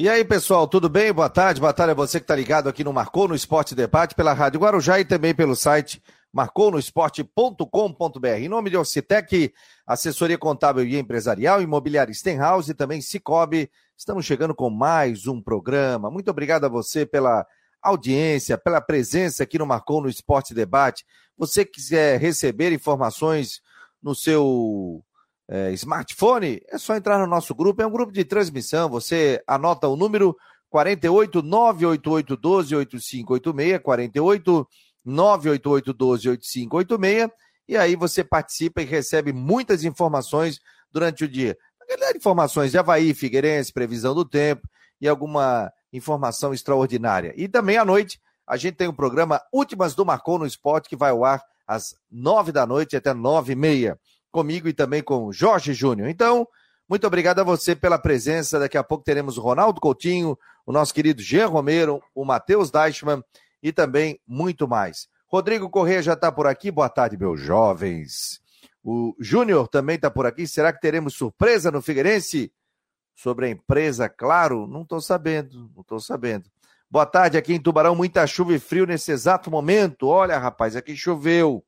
E aí, pessoal, tudo bem? Boa tarde. Boa tarde a você que está ligado aqui no Marcou no Esporte Debate pela Rádio Guarujá e também pelo site marconosport.com.br. Em nome de Ocitec, assessoria contábil e empresarial, imobiliária Stenhouse e também Cicobi, estamos chegando com mais um programa. Muito obrigado a você pela audiência, pela presença aqui no Marcou no Esporte Debate. Você quiser receber informações no seu é, smartphone, é só entrar no nosso grupo. É um grupo de transmissão. Você anota o número 48 988 12 8586, 48 988 12 8586, e aí você participa e recebe muitas informações durante o dia. Informações de Havaí, Figueirense, previsão do tempo e alguma informação extraordinária. E também à noite, a gente tem o um programa Últimas do Marcou no Esporte, que vai ao ar às nove da noite até nove e meia comigo e também com Jorge Júnior. Então, muito obrigado a você pela presença. Daqui a pouco teremos o Ronaldo Coutinho, o nosso querido Jean Romero, o Matheus Deichmann e também muito mais. Rodrigo Corrêa já está por aqui. Boa tarde, meus jovens. O Júnior também está por aqui. Será que teremos surpresa no Figueirense? Sobre a empresa, claro, não estou sabendo, não estou sabendo. Boa tarde aqui em Tubarão, muita chuva e frio nesse exato momento. Olha, rapaz, aqui choveu.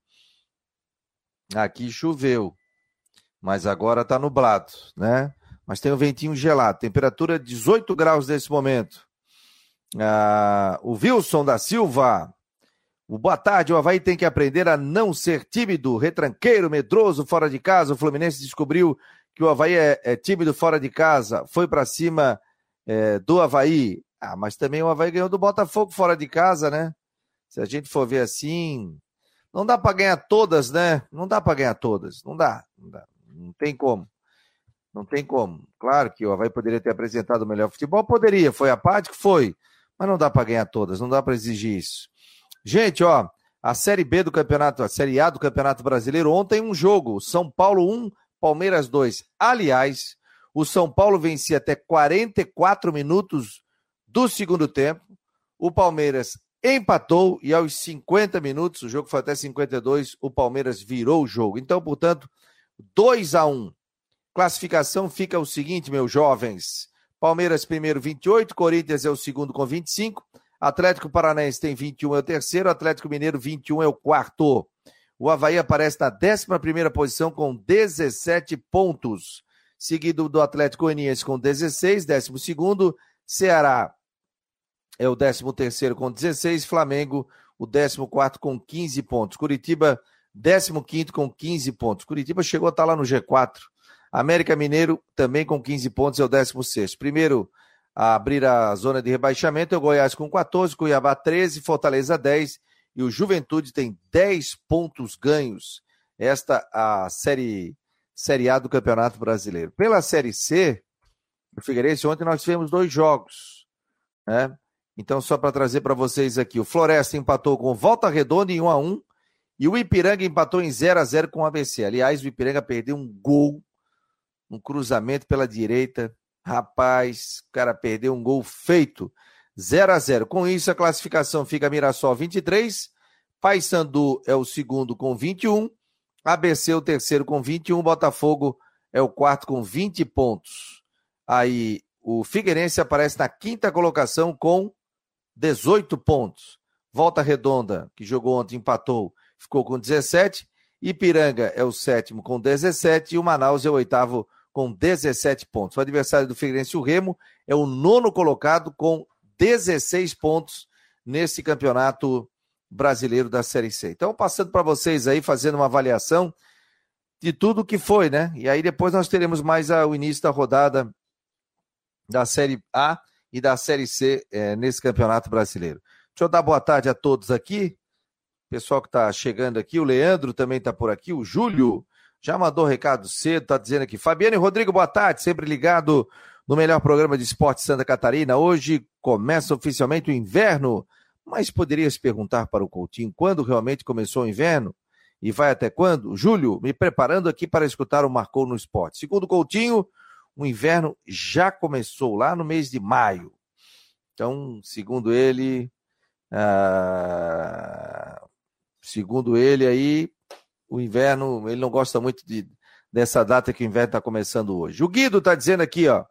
Aqui choveu, mas agora está nublado, né? Mas tem um ventinho gelado, temperatura 18 graus nesse momento. Ah, o Wilson da Silva, o boa tarde, o Havaí tem que aprender a não ser tímido, retranqueiro, medroso fora de casa. O Fluminense descobriu que o Havaí é, é tímido fora de casa, foi para cima é, do Havaí. Ah, mas também o Havaí ganhou do Botafogo fora de casa, né? Se a gente for ver assim, não dá para ganhar todas, né? Não dá para ganhar todas. Não dá, não dá. Não tem como. Não tem como. Claro que o Havaí poderia ter apresentado o melhor futebol, poderia. Foi a parte que foi. Mas não dá para ganhar todas, não dá para exigir isso. Gente, ó, a Série B do Campeonato, a Série A do Campeonato Brasileiro, ontem um jogo, São Paulo 1, Palmeiras 2. Aliás, o São Paulo vencia até 44 minutos do segundo tempo. O Palmeiras empatou e aos 50 minutos, o jogo foi até 52, o Palmeiras virou o jogo. Então, portanto, 2 a 1. Classificação fica o seguinte, meus jovens. Palmeiras primeiro 28, Corinthians é o segundo com 25, Atlético Paranaense tem 21 é o terceiro, Atlético Mineiro 21 é o quarto. O Havaí aparece na 11 primeira posição com 17 pontos, seguido do Atlético Goianiense com 16, 12 segundo, Ceará é o 13 terceiro com 16, Flamengo o 14 quarto com 15 pontos, Curitiba 15 quinto com 15 pontos. Curitiba chegou a estar lá no G4. América Mineiro também com 15 pontos é o 16 Primeiro a abrir a zona de rebaixamento é o Goiás com 14, Cuiabá 13, Fortaleza 10 e o Juventude tem 10 pontos ganhos. Esta a série série A do Campeonato Brasileiro. Pela série C, o Figueirense ontem nós tivemos dois jogos, né? Então, só para trazer para vocês aqui, o Floresta empatou com Volta Redonda em 1 a 1 e o Ipiranga empatou em 0 a 0 com o ABC. Aliás, o Ipiranga perdeu um gol, um cruzamento pela direita. Rapaz, o cara perdeu um gol feito. 0 a 0. Com isso, a classificação fica Mirassol 23, Paysandu é o segundo com 21, ABC o terceiro com 21, Botafogo é o quarto com 20 pontos. Aí o Figueirense aparece na quinta colocação com 18 pontos. Volta Redonda, que jogou ontem, empatou, ficou com 17. Ipiranga é o sétimo com 17 e o Manaus é o oitavo com 17 pontos. O adversário do Figueirense, o Remo, é o nono colocado com 16 pontos nesse campeonato brasileiro da Série C. Então, passando para vocês aí, fazendo uma avaliação de tudo que foi, né? E aí depois nós teremos mais o início da rodada da Série A e da Série C é, nesse Campeonato Brasileiro. Deixa eu dar boa tarde a todos aqui. Pessoal que está chegando aqui, o Leandro também está por aqui, o Júlio já mandou recado cedo, está dizendo aqui. Fabiano e Rodrigo, boa tarde, sempre ligado no melhor programa de esporte Santa Catarina. Hoje começa oficialmente o inverno, mas poderia se perguntar para o Coutinho quando realmente começou o inverno e vai até quando? Júlio, me preparando aqui para escutar o Marcou no Esporte. Segundo Coutinho, o inverno já começou lá no mês de maio. Então, segundo ele, ah, segundo ele aí, o inverno, ele não gosta muito de, dessa data que o inverno está começando hoje. O Guido está dizendo aqui, ó,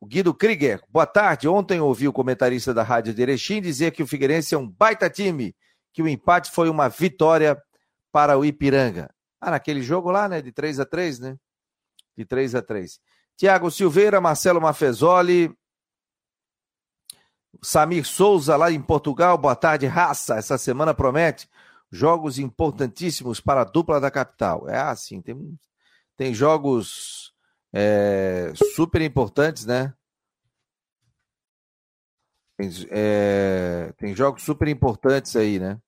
O Guido Krieger, boa tarde. Ontem ouvi o comentarista da Rádio de Erechim dizer que o Figueirense é um baita time, que o empate foi uma vitória para o Ipiranga. Ah, naquele jogo lá, né? De 3 a 3 né? De 3 a 3 Tiago Silveira, Marcelo Mafezoli, Samir Souza, lá em Portugal. Boa tarde, raça. Essa semana promete jogos importantíssimos para a dupla da capital. É assim, tem, tem jogos é, super importantes, né? Tem, é, tem jogos super importantes aí, né?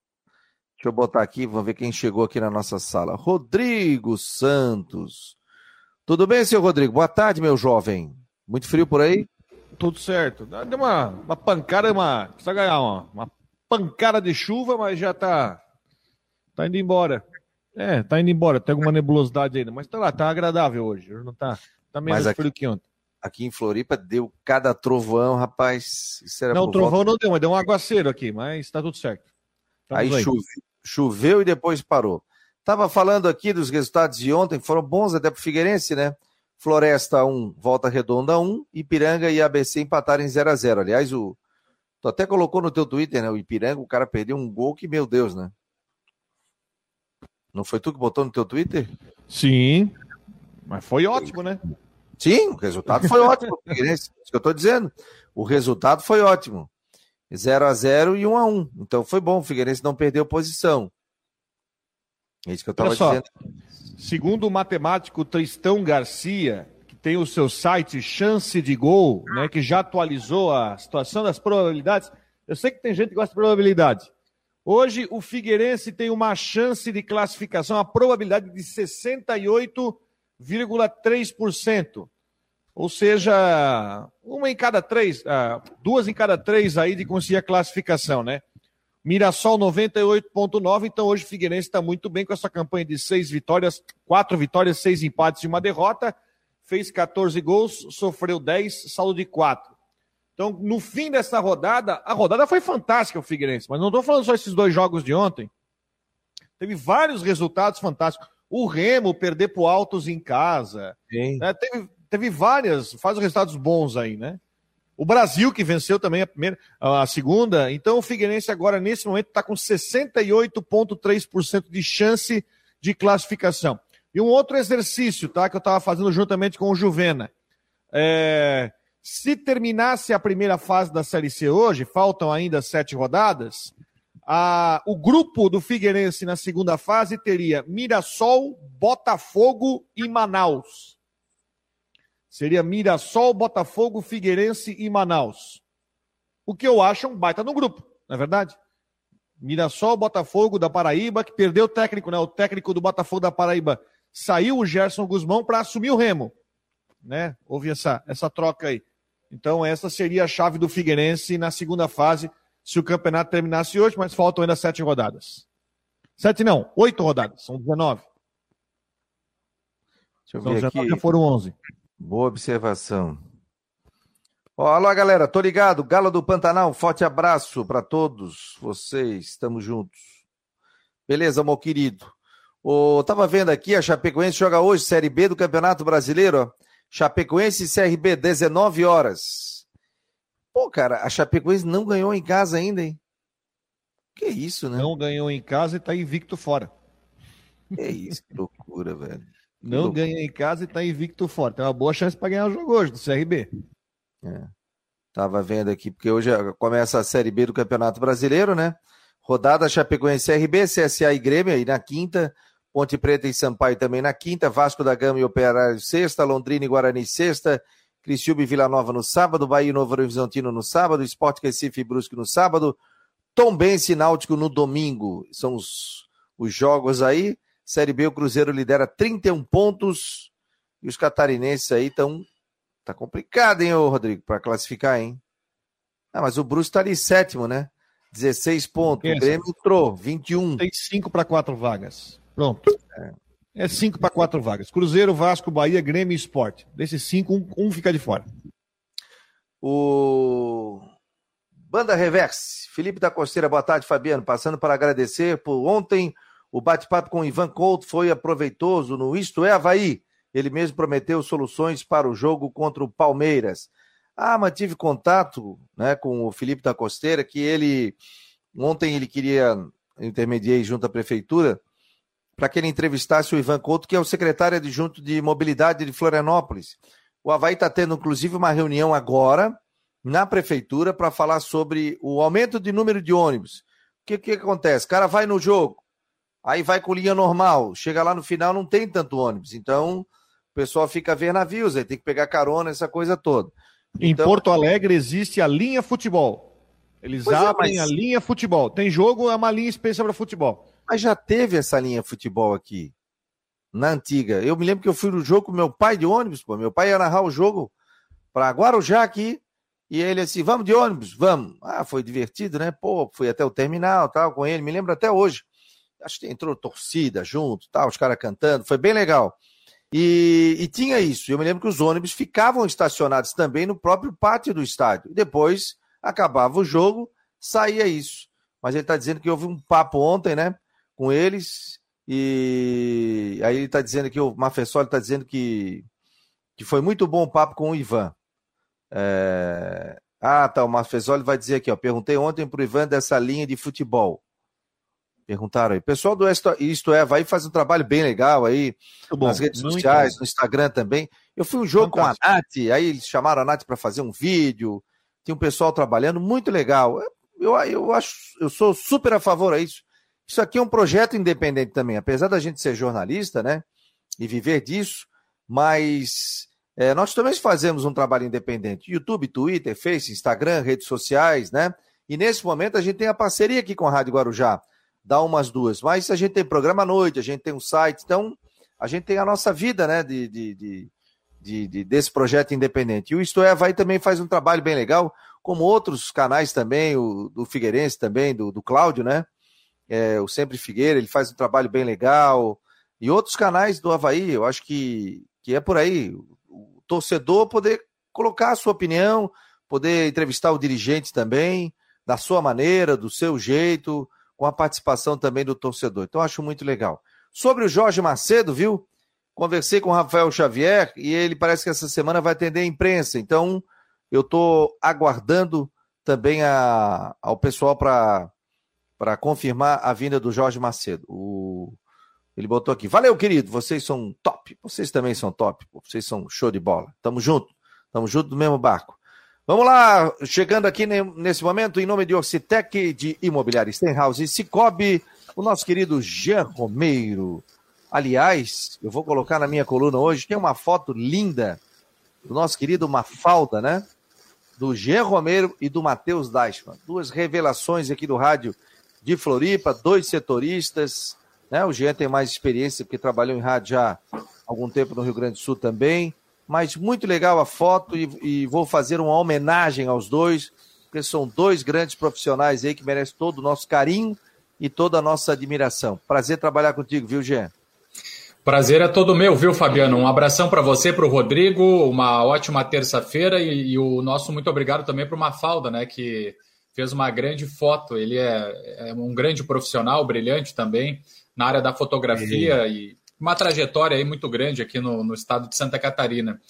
Deixa eu botar aqui, vamos ver quem chegou aqui na nossa sala. Rodrigo Santos. Tudo bem, seu Rodrigo? Boa tarde, meu jovem. Muito frio por aí? Tudo certo. Deu uma, uma pancada, uma. Precisa ganhar uma, uma pancada de chuva, mas já tá. Tá indo embora. É, tá indo embora. Tem alguma nebulosidade ainda, mas tá lá, tá agradável hoje. Não tá, tá menos mas aqui, frio que ontem. Aqui em Floripa deu cada trovão, rapaz. não, o trovão volta... não deu, mas deu um aguaceiro aqui, mas tá tudo certo. aí, aí. Choveu e depois parou. Tava falando aqui dos resultados de ontem, foram bons até pro Figueirense, né? Floresta 1, Volta Redonda 1, Ipiranga e ABC empataram em 0 a 0 Aliás, o... tu até colocou no teu Twitter, né? O Ipiranga, o cara perdeu um gol que, meu Deus, né? Não foi tu que botou no teu Twitter? Sim, mas foi ótimo, né? Sim, o resultado foi ótimo. É isso que eu estou dizendo. O resultado foi ótimo. 0 a 0 e 1 a 1 Então foi bom. O Figueirense não perdeu posição. É isso que eu estava dizendo. Segundo o matemático Tristão Garcia, que tem o seu site Chance de Gol, né, que já atualizou a situação das probabilidades. Eu sei que tem gente que gosta de probabilidade. Hoje o Figueirense tem uma chance de classificação, a probabilidade de 68,3%. Ou seja, uma em cada três, ah, duas em cada três aí de conseguir a classificação, né? Mirassol 98,9. Então hoje o Figueirense está muito bem com essa campanha de seis vitórias, quatro vitórias, seis empates e uma derrota. Fez 14 gols, sofreu 10, saldo de 4. Então, no fim dessa rodada, a rodada foi fantástica o Figueirense, mas não estou falando só esses dois jogos de ontem. Teve vários resultados fantásticos. O Remo perder pro Altos em casa. Né? Teve, teve várias, faz resultados bons aí, né? O Brasil, que venceu também a primeira, a segunda. Então, o Figueirense agora, nesse momento, está com 68,3% de chance de classificação. E um outro exercício, tá? Que eu estava fazendo juntamente com o Juvena. É, se terminasse a primeira fase da Série C hoje, faltam ainda sete rodadas, a, o grupo do Figueirense na segunda fase teria Mirassol, Botafogo e Manaus. Seria Mirassol, Botafogo, Figueirense e Manaus. O que eu acho um baita no grupo, não é verdade? Mirassol, Botafogo da Paraíba, que perdeu o técnico, né? O técnico do Botafogo da Paraíba saiu o Gerson Guzmão para assumir o Remo. Né? Houve essa, essa troca aí. Então, essa seria a chave do Figueirense na segunda fase, se o campeonato terminasse hoje, mas faltam ainda sete rodadas. Sete não, oito rodadas, são 19. Deixa eu são ver 19, aqui. já foram 11. Boa observação. Ó, alô, galera, tô ligado. Galo do Pantanal, forte abraço para todos vocês. Estamos juntos. Beleza, meu querido. Ô, tava vendo aqui, a Chapecoense joga hoje Série B do Campeonato Brasileiro, ó. Chapecoense e CRB, 19 horas. Pô, cara, a Chapecoense não ganhou em casa ainda, hein? Que isso, né? Não ganhou em casa e tá invicto fora. Que isso, que loucura, velho. Não ganha em casa e tá invicto fora. Tem uma boa chance para ganhar o jogo hoje do CRB. É. Tava vendo aqui, porque hoje começa a Série B do Campeonato Brasileiro, né? Rodada Chapecoense CRB, CSA e Grêmio aí na quinta, Ponte Preta e Sampaio também na quinta, Vasco da Gama e Operário sexta, Londrina e Guarani sexta, Criciúma e Vila Nova no sábado, Bahia e Novo Horizontino no sábado, Esporte Recife e Brusque no sábado, Tombense e Náutico no domingo. São os, os jogos aí. Série B, o Cruzeiro lidera 31 pontos e os catarinenses aí estão... Tá complicado, hein, ô Rodrigo, para classificar, hein? Ah, mas o Brusque tá ali sétimo, né? 16 pontos. O Grêmio entrou, 21. Tem 5 para 4 vagas. Pronto. É cinco para quatro vagas. Cruzeiro, Vasco, Bahia, Grêmio e Esporte. Desses cinco, um, um fica de fora. O Banda Reverse. Felipe da Costeira, boa tarde, Fabiano. Passando para agradecer por ontem. O bate-papo com o Ivan Couto foi aproveitoso no Isto é Havaí. Ele mesmo prometeu soluções para o jogo contra o Palmeiras. Ah, mantive contato né, com o Felipe da Costeira, que ele ontem ele queria intermediei junto à prefeitura para que ele entrevistasse o Ivan Couto, que é o secretário adjunto de mobilidade de Florianópolis. O Havaí está tendo, inclusive, uma reunião agora na prefeitura para falar sobre o aumento de número de ônibus. O que, que acontece? O cara vai no jogo, aí vai com linha normal, chega lá no final não tem tanto ônibus. Então, o pessoal fica a ver navios, aí tem que pegar carona, essa coisa toda. Em então, Porto Alegre existe a linha futebol. Eles é, abrem é, mas... a linha futebol. Tem jogo, é uma linha especial para futebol. Mas já teve essa linha futebol aqui, na antiga. Eu me lembro que eu fui no jogo com meu pai de ônibus, pô. Meu pai ia narrar o jogo para Guarujá aqui. E ele assim, vamos de ônibus? Vamos. Ah, foi divertido, né? Pô, fui até o terminal, tal, com ele. Me lembro até hoje. Acho que entrou torcida junto, tal, os caras cantando. Foi bem legal. E, e, tinha isso. Eu me lembro que os ônibus ficavam estacionados também no próprio pátio do estádio. Depois acabava o jogo, saía isso. Mas ele está dizendo que houve um papo ontem, né, com eles. E aí ele está dizendo que o Mafessoli está dizendo que, que foi muito bom o papo com o Ivan. É... Ah, tá. O Mafessoli vai dizer aqui, ó. Perguntei ontem para o Ivan dessa linha de futebol. Perguntaram aí. Pessoal do Isto É, vai fazer um trabalho bem legal aí bom, nas redes sociais, bom. no Instagram também. Eu fui um jogo Fantástico. com a Nath, aí eles chamaram a Nath para fazer um vídeo. Tinha um pessoal trabalhando, muito legal. Eu, eu acho, eu sou super a favor a isso. Isso aqui é um projeto independente também, apesar da gente ser jornalista, né? E viver disso, mas é, nós também fazemos um trabalho independente. YouTube, Twitter, Face, Instagram, redes sociais, né? E nesse momento a gente tem a parceria aqui com a Rádio Guarujá dá umas duas. Mas a gente tem programa à noite, a gente tem um site, então a gente tem a nossa vida, né, de, de, de, de, desse projeto independente. E o Isto É vai também faz um trabalho bem legal, como outros canais também, o do Figueirense também, do, do Cláudio, né? É, o Sempre Figueira, ele faz um trabalho bem legal. E outros canais do Havaí, eu acho que, que é por aí. O torcedor poder colocar a sua opinião, poder entrevistar o dirigente também, da sua maneira, do seu jeito, com a participação também do torcedor. Então, acho muito legal. Sobre o Jorge Macedo, viu? Conversei com o Rafael Xavier e ele parece que essa semana vai atender a imprensa. Então, eu estou aguardando também a, ao pessoal para confirmar a vinda do Jorge Macedo. O, ele botou aqui. Valeu, querido. Vocês são top. Vocês também são top. Vocês são show de bola. Tamo junto. Tamo junto no mesmo barco. Vamos lá, chegando aqui nesse momento, em nome de Orcitec, de Imobiliária Stenhouse e Cicobi, o nosso querido Jean Romeiro. Aliás, eu vou colocar na minha coluna hoje, tem uma foto linda do nosso querido Mafalda, né? Do Jean Romero e do Matheus Deichmann. Duas revelações aqui do rádio de Floripa, dois setoristas, né? O Jean tem mais experiência porque trabalhou em rádio já há algum tempo no Rio Grande do Sul também mas muito legal a foto e, e, vou fazer uma homenagem aos dois, porque são dois grandes profissionais aí que merecem todo o nosso carinho e toda a nossa admiração. Prazer trabalhar contigo, viu, Jean? Prazer é todo meu, viu, Fabiano? Um abração para você, para o Rodrigo, uma ótima terça-feira e, e, o nosso muito obrigado também para o Mafalda, né, que fez uma grande foto. Ele é, é um grande profissional, brilhante também na área da fotografia e uma trajetória aí muito grande aqui no, no estado de Santa Catarina.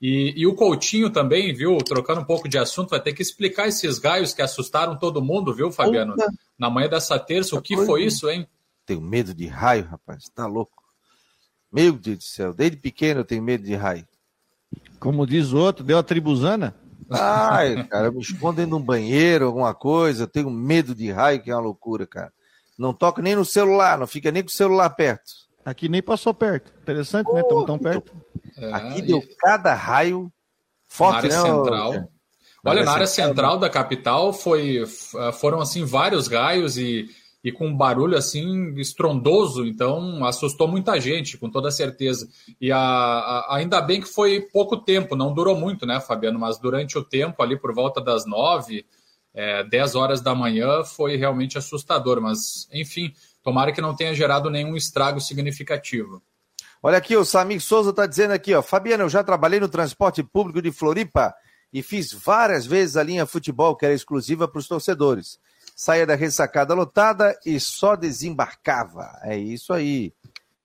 E, e, o Coutinho também, viu, trocando um pouco de assunto, vai ter que explicar esses gaios que assustaram todo mundo, viu, Fabiano? Opa. Na manhã dessa terça, o que foi isso, hein? Tenho medo de raio, rapaz, tá louco. Meu Deus do céu, desde pequeno eu tenho medo de raio. Como diz o outro, deu a tribuzana? Ai, cara, eu me escondo dentro de um banheiro, alguma coisa, eu tenho medo de raio, que é uma loucura, cara. Não toca nem no celular, não fica nem com o celular perto. Aqui nem passou perto. Interessante, oh, né? Estamos tão perto. É, Aqui deu e... cada raio forte, na área né? central. É. Olha, na área central da capital foi, foram assim vários raios e, e com um barulho assim estrondoso, então assustou muita gente, com toda certeza. E a, a, ainda bem que foi pouco tempo, não durou muito, né, Fabiano? Mas durante o tempo, ali por volta das nove, é, dez horas da manhã, foi realmente assustador. Mas, enfim, Tomara que não tenha gerado nenhum estrago significativo. Olha aqui, o Samir Souza está dizendo aqui, ó, Fabiano, eu já trabalhei no transporte público de Floripa e fiz várias vezes a linha futebol, que era exclusiva para os torcedores. Saía da ressacada lotada e só desembarcava. É isso aí.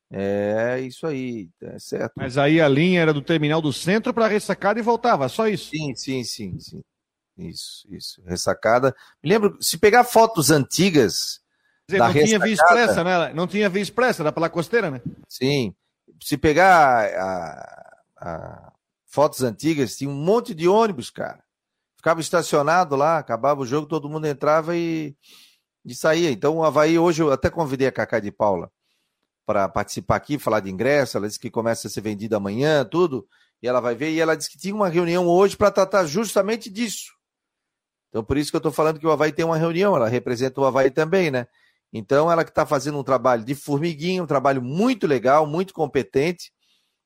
É isso aí, é certo. Mas aí a linha era do terminal do centro para ressacada e voltava, só isso. Sim, sim, sim, sim. Isso, isso. Ressacada. Me lembro, se pegar fotos antigas. Dizer, não tinha via expressa, né? Não tinha via expressa, era pela costeira, né? Sim. Se pegar a, a, fotos antigas, tinha um monte de ônibus, cara. Ficava estacionado lá, acabava o jogo, todo mundo entrava e, e saía. Então o Havaí, hoje eu até convidei a Cacá de Paula para participar aqui, falar de ingresso. Ela disse que começa a ser vendida amanhã, tudo. E ela vai ver. E ela disse que tinha uma reunião hoje para tratar justamente disso. Então, por isso que eu estou falando que o Havaí tem uma reunião. Ela representa o Havaí também, né? Então, ela que está fazendo um trabalho de formiguinha, um trabalho muito legal, muito competente,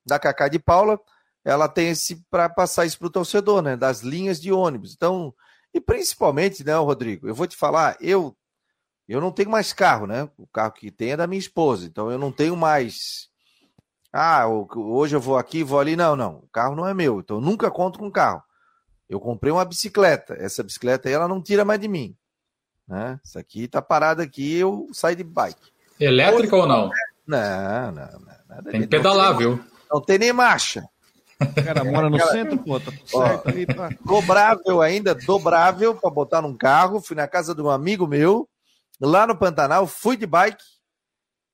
da Cacá de Paula. Ela tem esse para passar isso para o torcedor, né? Das linhas de ônibus. Então, e principalmente, né, Rodrigo? Eu vou te falar, eu eu não tenho mais carro, né? O carro que tem é da minha esposa, então eu não tenho mais. Ah, hoje eu vou aqui, vou ali. Não, não. O carro não é meu, então eu nunca conto com carro. Eu comprei uma bicicleta. Essa bicicleta aí ela não tira mais de mim. Né? Isso aqui tá parada aqui, eu saio de bike. Elétrica ou não? Não, não, não. Tem que pedalar, não viu? Não tem nem marcha. O cara mora no cara... centro, pô, tá Ó, certo ali, tá. Dobrável ainda, dobrável para botar num carro. Fui na casa de um amigo meu, lá no Pantanal, fui de bike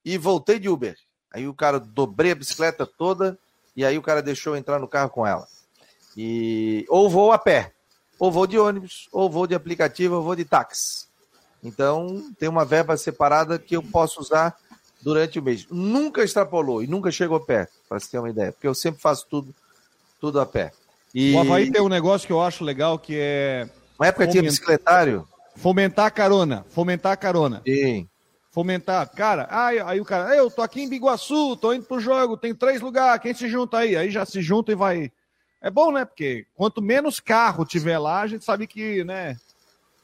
e voltei de Uber. Aí o cara dobrei a bicicleta toda e aí o cara deixou eu entrar no carro com ela. E ou vou a pé, ou vou de ônibus, ou vou de aplicativo, ou vou de táxi. Então tem uma verba separada que eu posso usar durante o mês. Nunca extrapolou e nunca chegou perto, para você ter uma ideia, porque eu sempre faço tudo, tudo a pé. E... O Havaí tem um negócio que eu acho legal que é. Na época tinha bicicletário. Fomentar a carona. Fomentar a carona. Sim. Fomentar. Cara, aí, aí o cara, eu tô aqui em Biguaçu, tô indo pro jogo, tem três lugares, quem se junta aí? Aí já se junta e vai. É bom, né? Porque quanto menos carro tiver lá, a gente sabe que, né?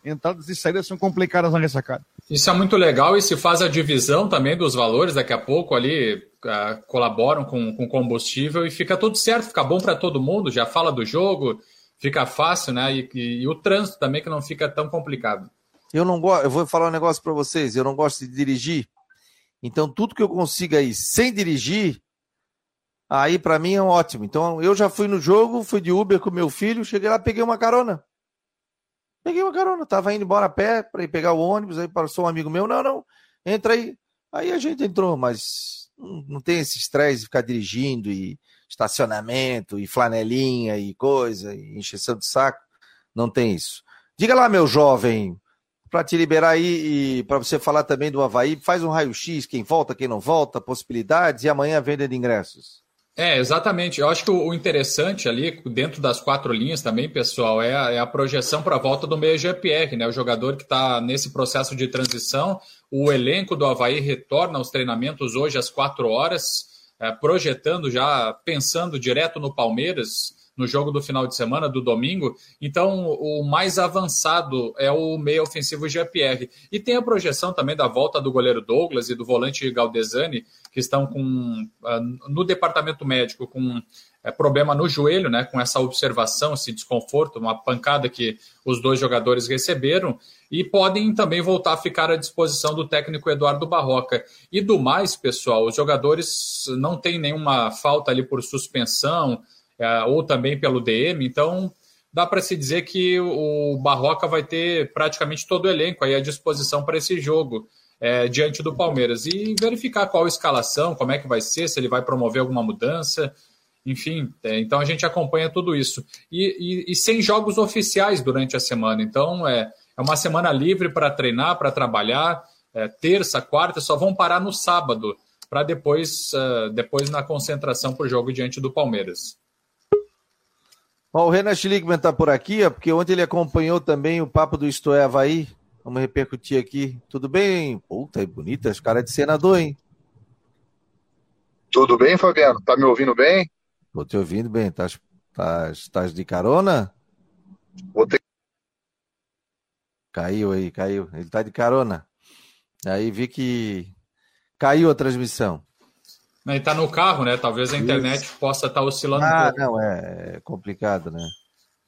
Entradas e saídas são complicadas na ressacada. Isso é muito legal e se faz a divisão também dos valores, daqui a pouco ali uh, colaboram com, com combustível e fica tudo certo, fica bom para todo mundo, já fala do jogo, fica fácil, né? E, e, e, o trânsito também que não fica tão complicado. Eu não gosto, eu vou falar um negócio para vocês, eu não gosto de dirigir. Então tudo que eu consiga ir sem dirigir, aí para mim é ótimo. Então eu já fui no jogo, fui de Uber com meu filho, cheguei lá, peguei uma carona. Peguei uma carona, tava indo embora a pé para ir pegar o ônibus, aí passou um amigo meu, não, não, entra aí. Aí a gente entrou, mas não tem esse estresse de ficar dirigindo e estacionamento e flanelinha e coisa, e encheção de saco. Não tem isso. Diga lá, meu jovem, para te liberar aí e para você falar também do Havaí, faz um raio-x, quem volta, quem não volta, possibilidades, e amanhã venda de ingressos. É, exatamente. Eu acho que o interessante ali, dentro das quatro linhas também, pessoal, é a, é a projeção para a volta do meio GPR, né? O jogador que está nesse processo de transição. O elenco do Havaí retorna aos treinamentos hoje às quatro horas é, projetando já, pensando direto no Palmeiras, no jogo do final de semana, do domingo. Então, o mais avançado é o meio ofensivo GPR. E tem a projeção também da volta do goleiro Douglas e do volante Galdesani, que estão com ah, no departamento médico com é, problema no joelho, né, com essa observação, esse desconforto, uma pancada que os dois jogadores receberam, e podem também voltar a ficar à disposição do técnico Eduardo Barroca. E do mais, pessoal, os jogadores não têm nenhuma falta ali por suspensão ou também pelo DM, então dá para se dizer que o Barroca vai ter praticamente todo o elenco aí à disposição para esse jogo. É, diante do Palmeiras e verificar qual a escalação, como é que vai ser, se ele vai promover alguma mudança, enfim, é, então a gente acompanha tudo isso. E, e, e, sem jogos oficiais durante a semana. Então é, é uma semana livre para treinar, para trabalhar. É, terça, quarta, só vão parar no sábado, para depois, uh, depois na concentração para o jogo diante do Palmeiras. Bom, o Renan Schlickman está por aqui, ó, porque ontem ele acompanhou também o papo do Isto é Havaí. Vamos repercutir aqui. Tudo bem? Puta, é bonita, as caras de senador, hein? Tudo bem, Fabiano? Tá me ouvindo bem? Tô te ouvindo bem. Tás, tás, tás de carona? Vou ter... Caiu aí, caiu. Ele tá de carona. Aí vi que caiu a transmissão. Ele tá no carro, né? Talvez a internet Isso. possa estar tá oscilando ah, um pouco. não, é, é complicado, né?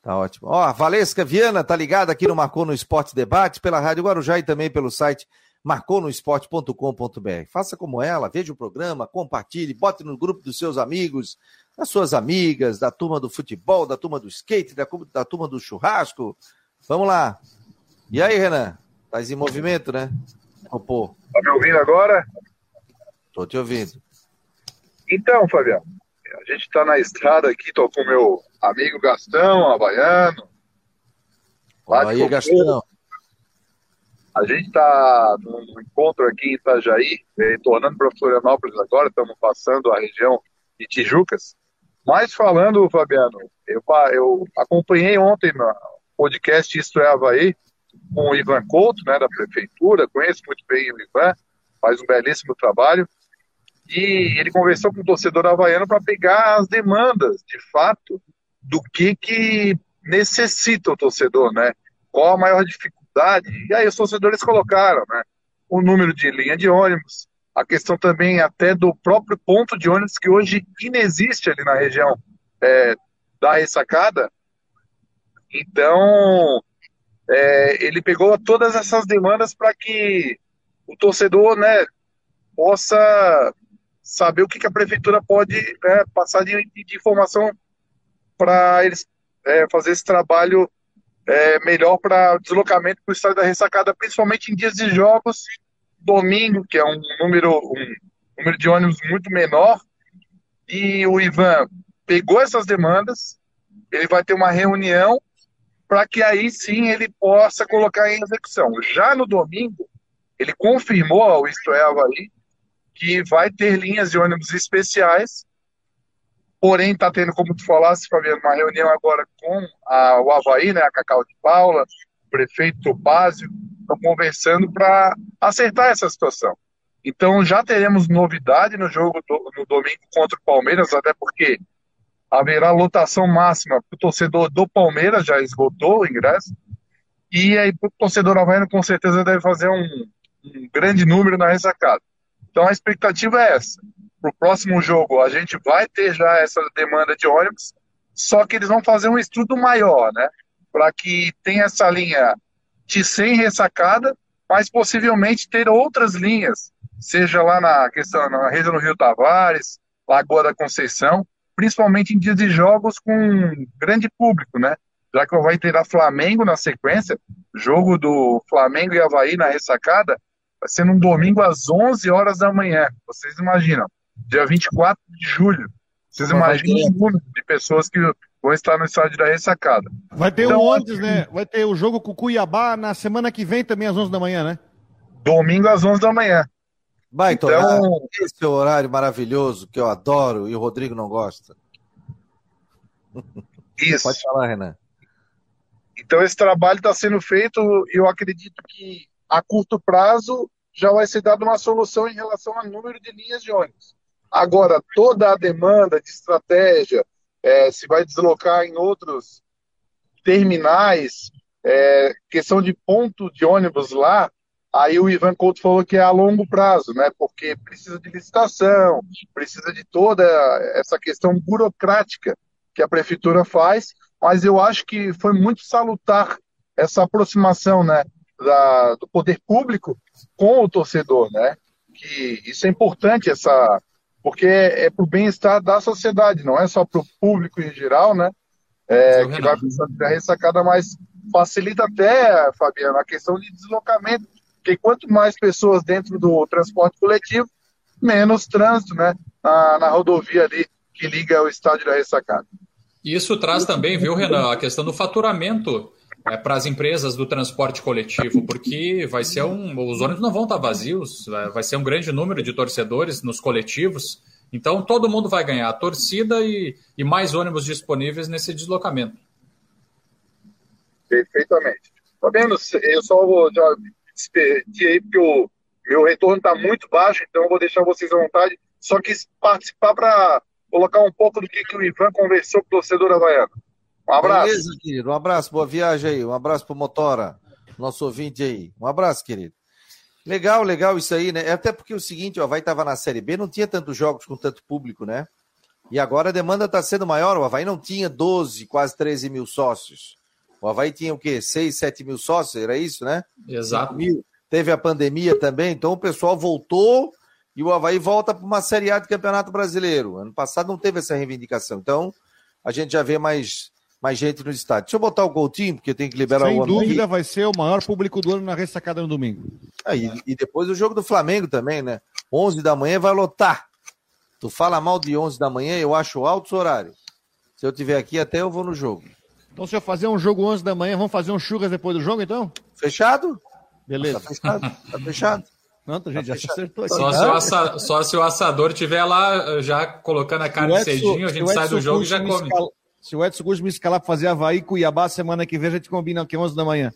Tá ótimo. Ó, a Valesca Viana tá ligada aqui no Marcou no Esporte Debate, pela Rádio Guarujá e também pelo site marconosport.com.br. Faça como ela, veja o programa, compartilhe, bote no grupo dos seus amigos, das suas amigas, da turma do futebol, da turma do skate, da, da turma do churrasco. Vamos lá. E aí, Renan? Tá em movimento, né? Popô. Tá me ouvindo agora? Tô te ouvindo. Então, Fabiano, a gente tá na estrada aqui, tô com meu amigo Gastão, havaiano. Lá aí, Gastão. A gente está num encontro aqui em Itajaí, retornando para Florianópolis agora, estamos passando a região de Tijucas. Mas falando, Fabiano, eu, eu acompanhei ontem no podcast Isto é Havaí, com o Ivan Couto, né, da prefeitura, conheço muito bem o Ivan, faz um belíssimo trabalho, e ele conversou com o torcedor havaiano para pegar as demandas, de fato, do que, que necessita o torcedor, né? Qual a maior dificuldade e aí os torcedores colocaram, né? O número de linha de ônibus, a questão também até do próprio ponto de ônibus que hoje inexiste ali na região é, da ressacada. Então, é, ele pegou todas essas demandas para que o torcedor, né, possa saber o que, que a prefeitura pode né, passar de, de informação para eles é, fazer esse trabalho é, melhor para deslocamento para o estádio da ressacada, principalmente em dias de jogos, domingo, que é um número, um número de ônibus muito menor. E o Ivan pegou essas demandas, ele vai ter uma reunião para que aí sim ele possa colocar em execução. Já no domingo, ele confirmou ao Isto é Havaí que vai ter linhas de ônibus especiais Porém, está tendo, como tu falasse, Fabiano, uma reunião agora com a, o Havaí, né, a Cacau de Paula, o prefeito Topázio, estão conversando para acertar essa situação. Então, já teremos novidade no jogo do, no domingo contra o Palmeiras, até porque haverá lotação máxima para o torcedor do Palmeiras, já esgotou o ingresso. E aí, o torcedor havaiano, com certeza, deve fazer um, um grande número na ressacada. Então, a expectativa é essa para o próximo jogo a gente vai ter já essa demanda de ônibus, só que eles vão fazer um estudo maior, né? Para que tenha essa linha de 100 ressacada, mas possivelmente ter outras linhas, seja lá na questão na região do Rio Tavares, Lagoa da Conceição, principalmente em dias de jogos com grande público, né? Já que vai ter a Flamengo na sequência, jogo do Flamengo e Havaí na ressacada, vai ser num domingo às 11 horas da manhã. Vocês imaginam? dia 24 de julho. Vocês imaginam o número de pessoas que vão estar no estádio da ressacada. Vai ter então, um antes, né? Vai ter o jogo com o Cuiabá na semana que vem também às 11 da manhã, né? Domingo às 11 da manhã. Baita então, horário. Esse é o horário maravilhoso que eu adoro e o Rodrigo não gosta. Isso. Pode falar, Renan. Então esse trabalho está sendo feito e eu acredito que a curto prazo já vai ser dada uma solução em relação ao número de linhas de ônibus. Agora, toda a demanda de estratégia, é, se vai deslocar em outros terminais, é, questão de ponto de ônibus lá, aí o Ivan Couto falou que é a longo prazo, né? Porque precisa de licitação, precisa de toda essa questão burocrática que a prefeitura faz, mas eu acho que foi muito salutar essa aproximação, né? Da, do poder público com o torcedor, né? Que isso é importante, essa porque é, é para o bem-estar da sociedade, não é só para o público em geral, né? É, que vai precisar da ressacada, mas facilita até, Fabiano, a questão de deslocamento, porque quanto mais pessoas dentro do transporte coletivo, menos trânsito, né? Na, na rodovia ali que liga o estádio da ressacada. Isso traz também, viu, Renan, a questão do faturamento é, para as empresas do transporte coletivo, porque vai ser um, os ônibus não vão estar vazios, vai ser um grande número de torcedores nos coletivos. Então todo mundo vai ganhar, a torcida e, e mais ônibus disponíveis nesse deslocamento. Perfeitamente. Tá vendo? Eu só vou já despedir aí, porque o meu retorno está muito baixo, então eu vou deixar vocês à vontade. Só quis participar para colocar um pouco do que, que o Ivan conversou com o torcedor havaiano. Um abraço. Beleza, querido. Um abraço, boa viagem aí. Um abraço pro Motora, nosso ouvinte aí. Um abraço, querido. Legal, legal isso aí, né? Até porque o seguinte, o Havaí estava na Série B, não tinha tantos jogos com tanto público, né? E agora a demanda está sendo maior. O Havaí não tinha 12, quase 13 mil sócios. O Havaí tinha o quê? 6, 7 mil sócios, era isso, né? Exato. Mil. teve a pandemia também, então o pessoal voltou e o Havaí volta para uma Série A de Campeonato Brasileiro. Ano passado não teve essa reivindicação. Então, a gente já vê mais, mais gente no estádio. Deixa eu botar o Coutinho, porque tem que liberar Sem o Sem dúvida, vai ser o maior público do ano na ressacada no domingo. Ah, e, e, depois o jogo do Flamengo também, né? 11 da manhã vai lotar. Tu fala mal de 11 da manhã, eu acho alto o horário. Se eu tiver aqui, até eu vou no jogo. Então, se eu fazer um jogo 11 da manhã, vamos fazer um churras depois do jogo, então? Fechado? Beleza. Tá fechado. Tá fechado. Não, a gente tá já se acertou Só se, assa... Só se, o assador tiver lá já colocando a carne Edson, cedinho, a gente sai do jogo e já come. Escala... Se o Edson Gusto me escalar para fazer Havaí Cuiabá semana que vem, a gente combina aqui 11 da manhã.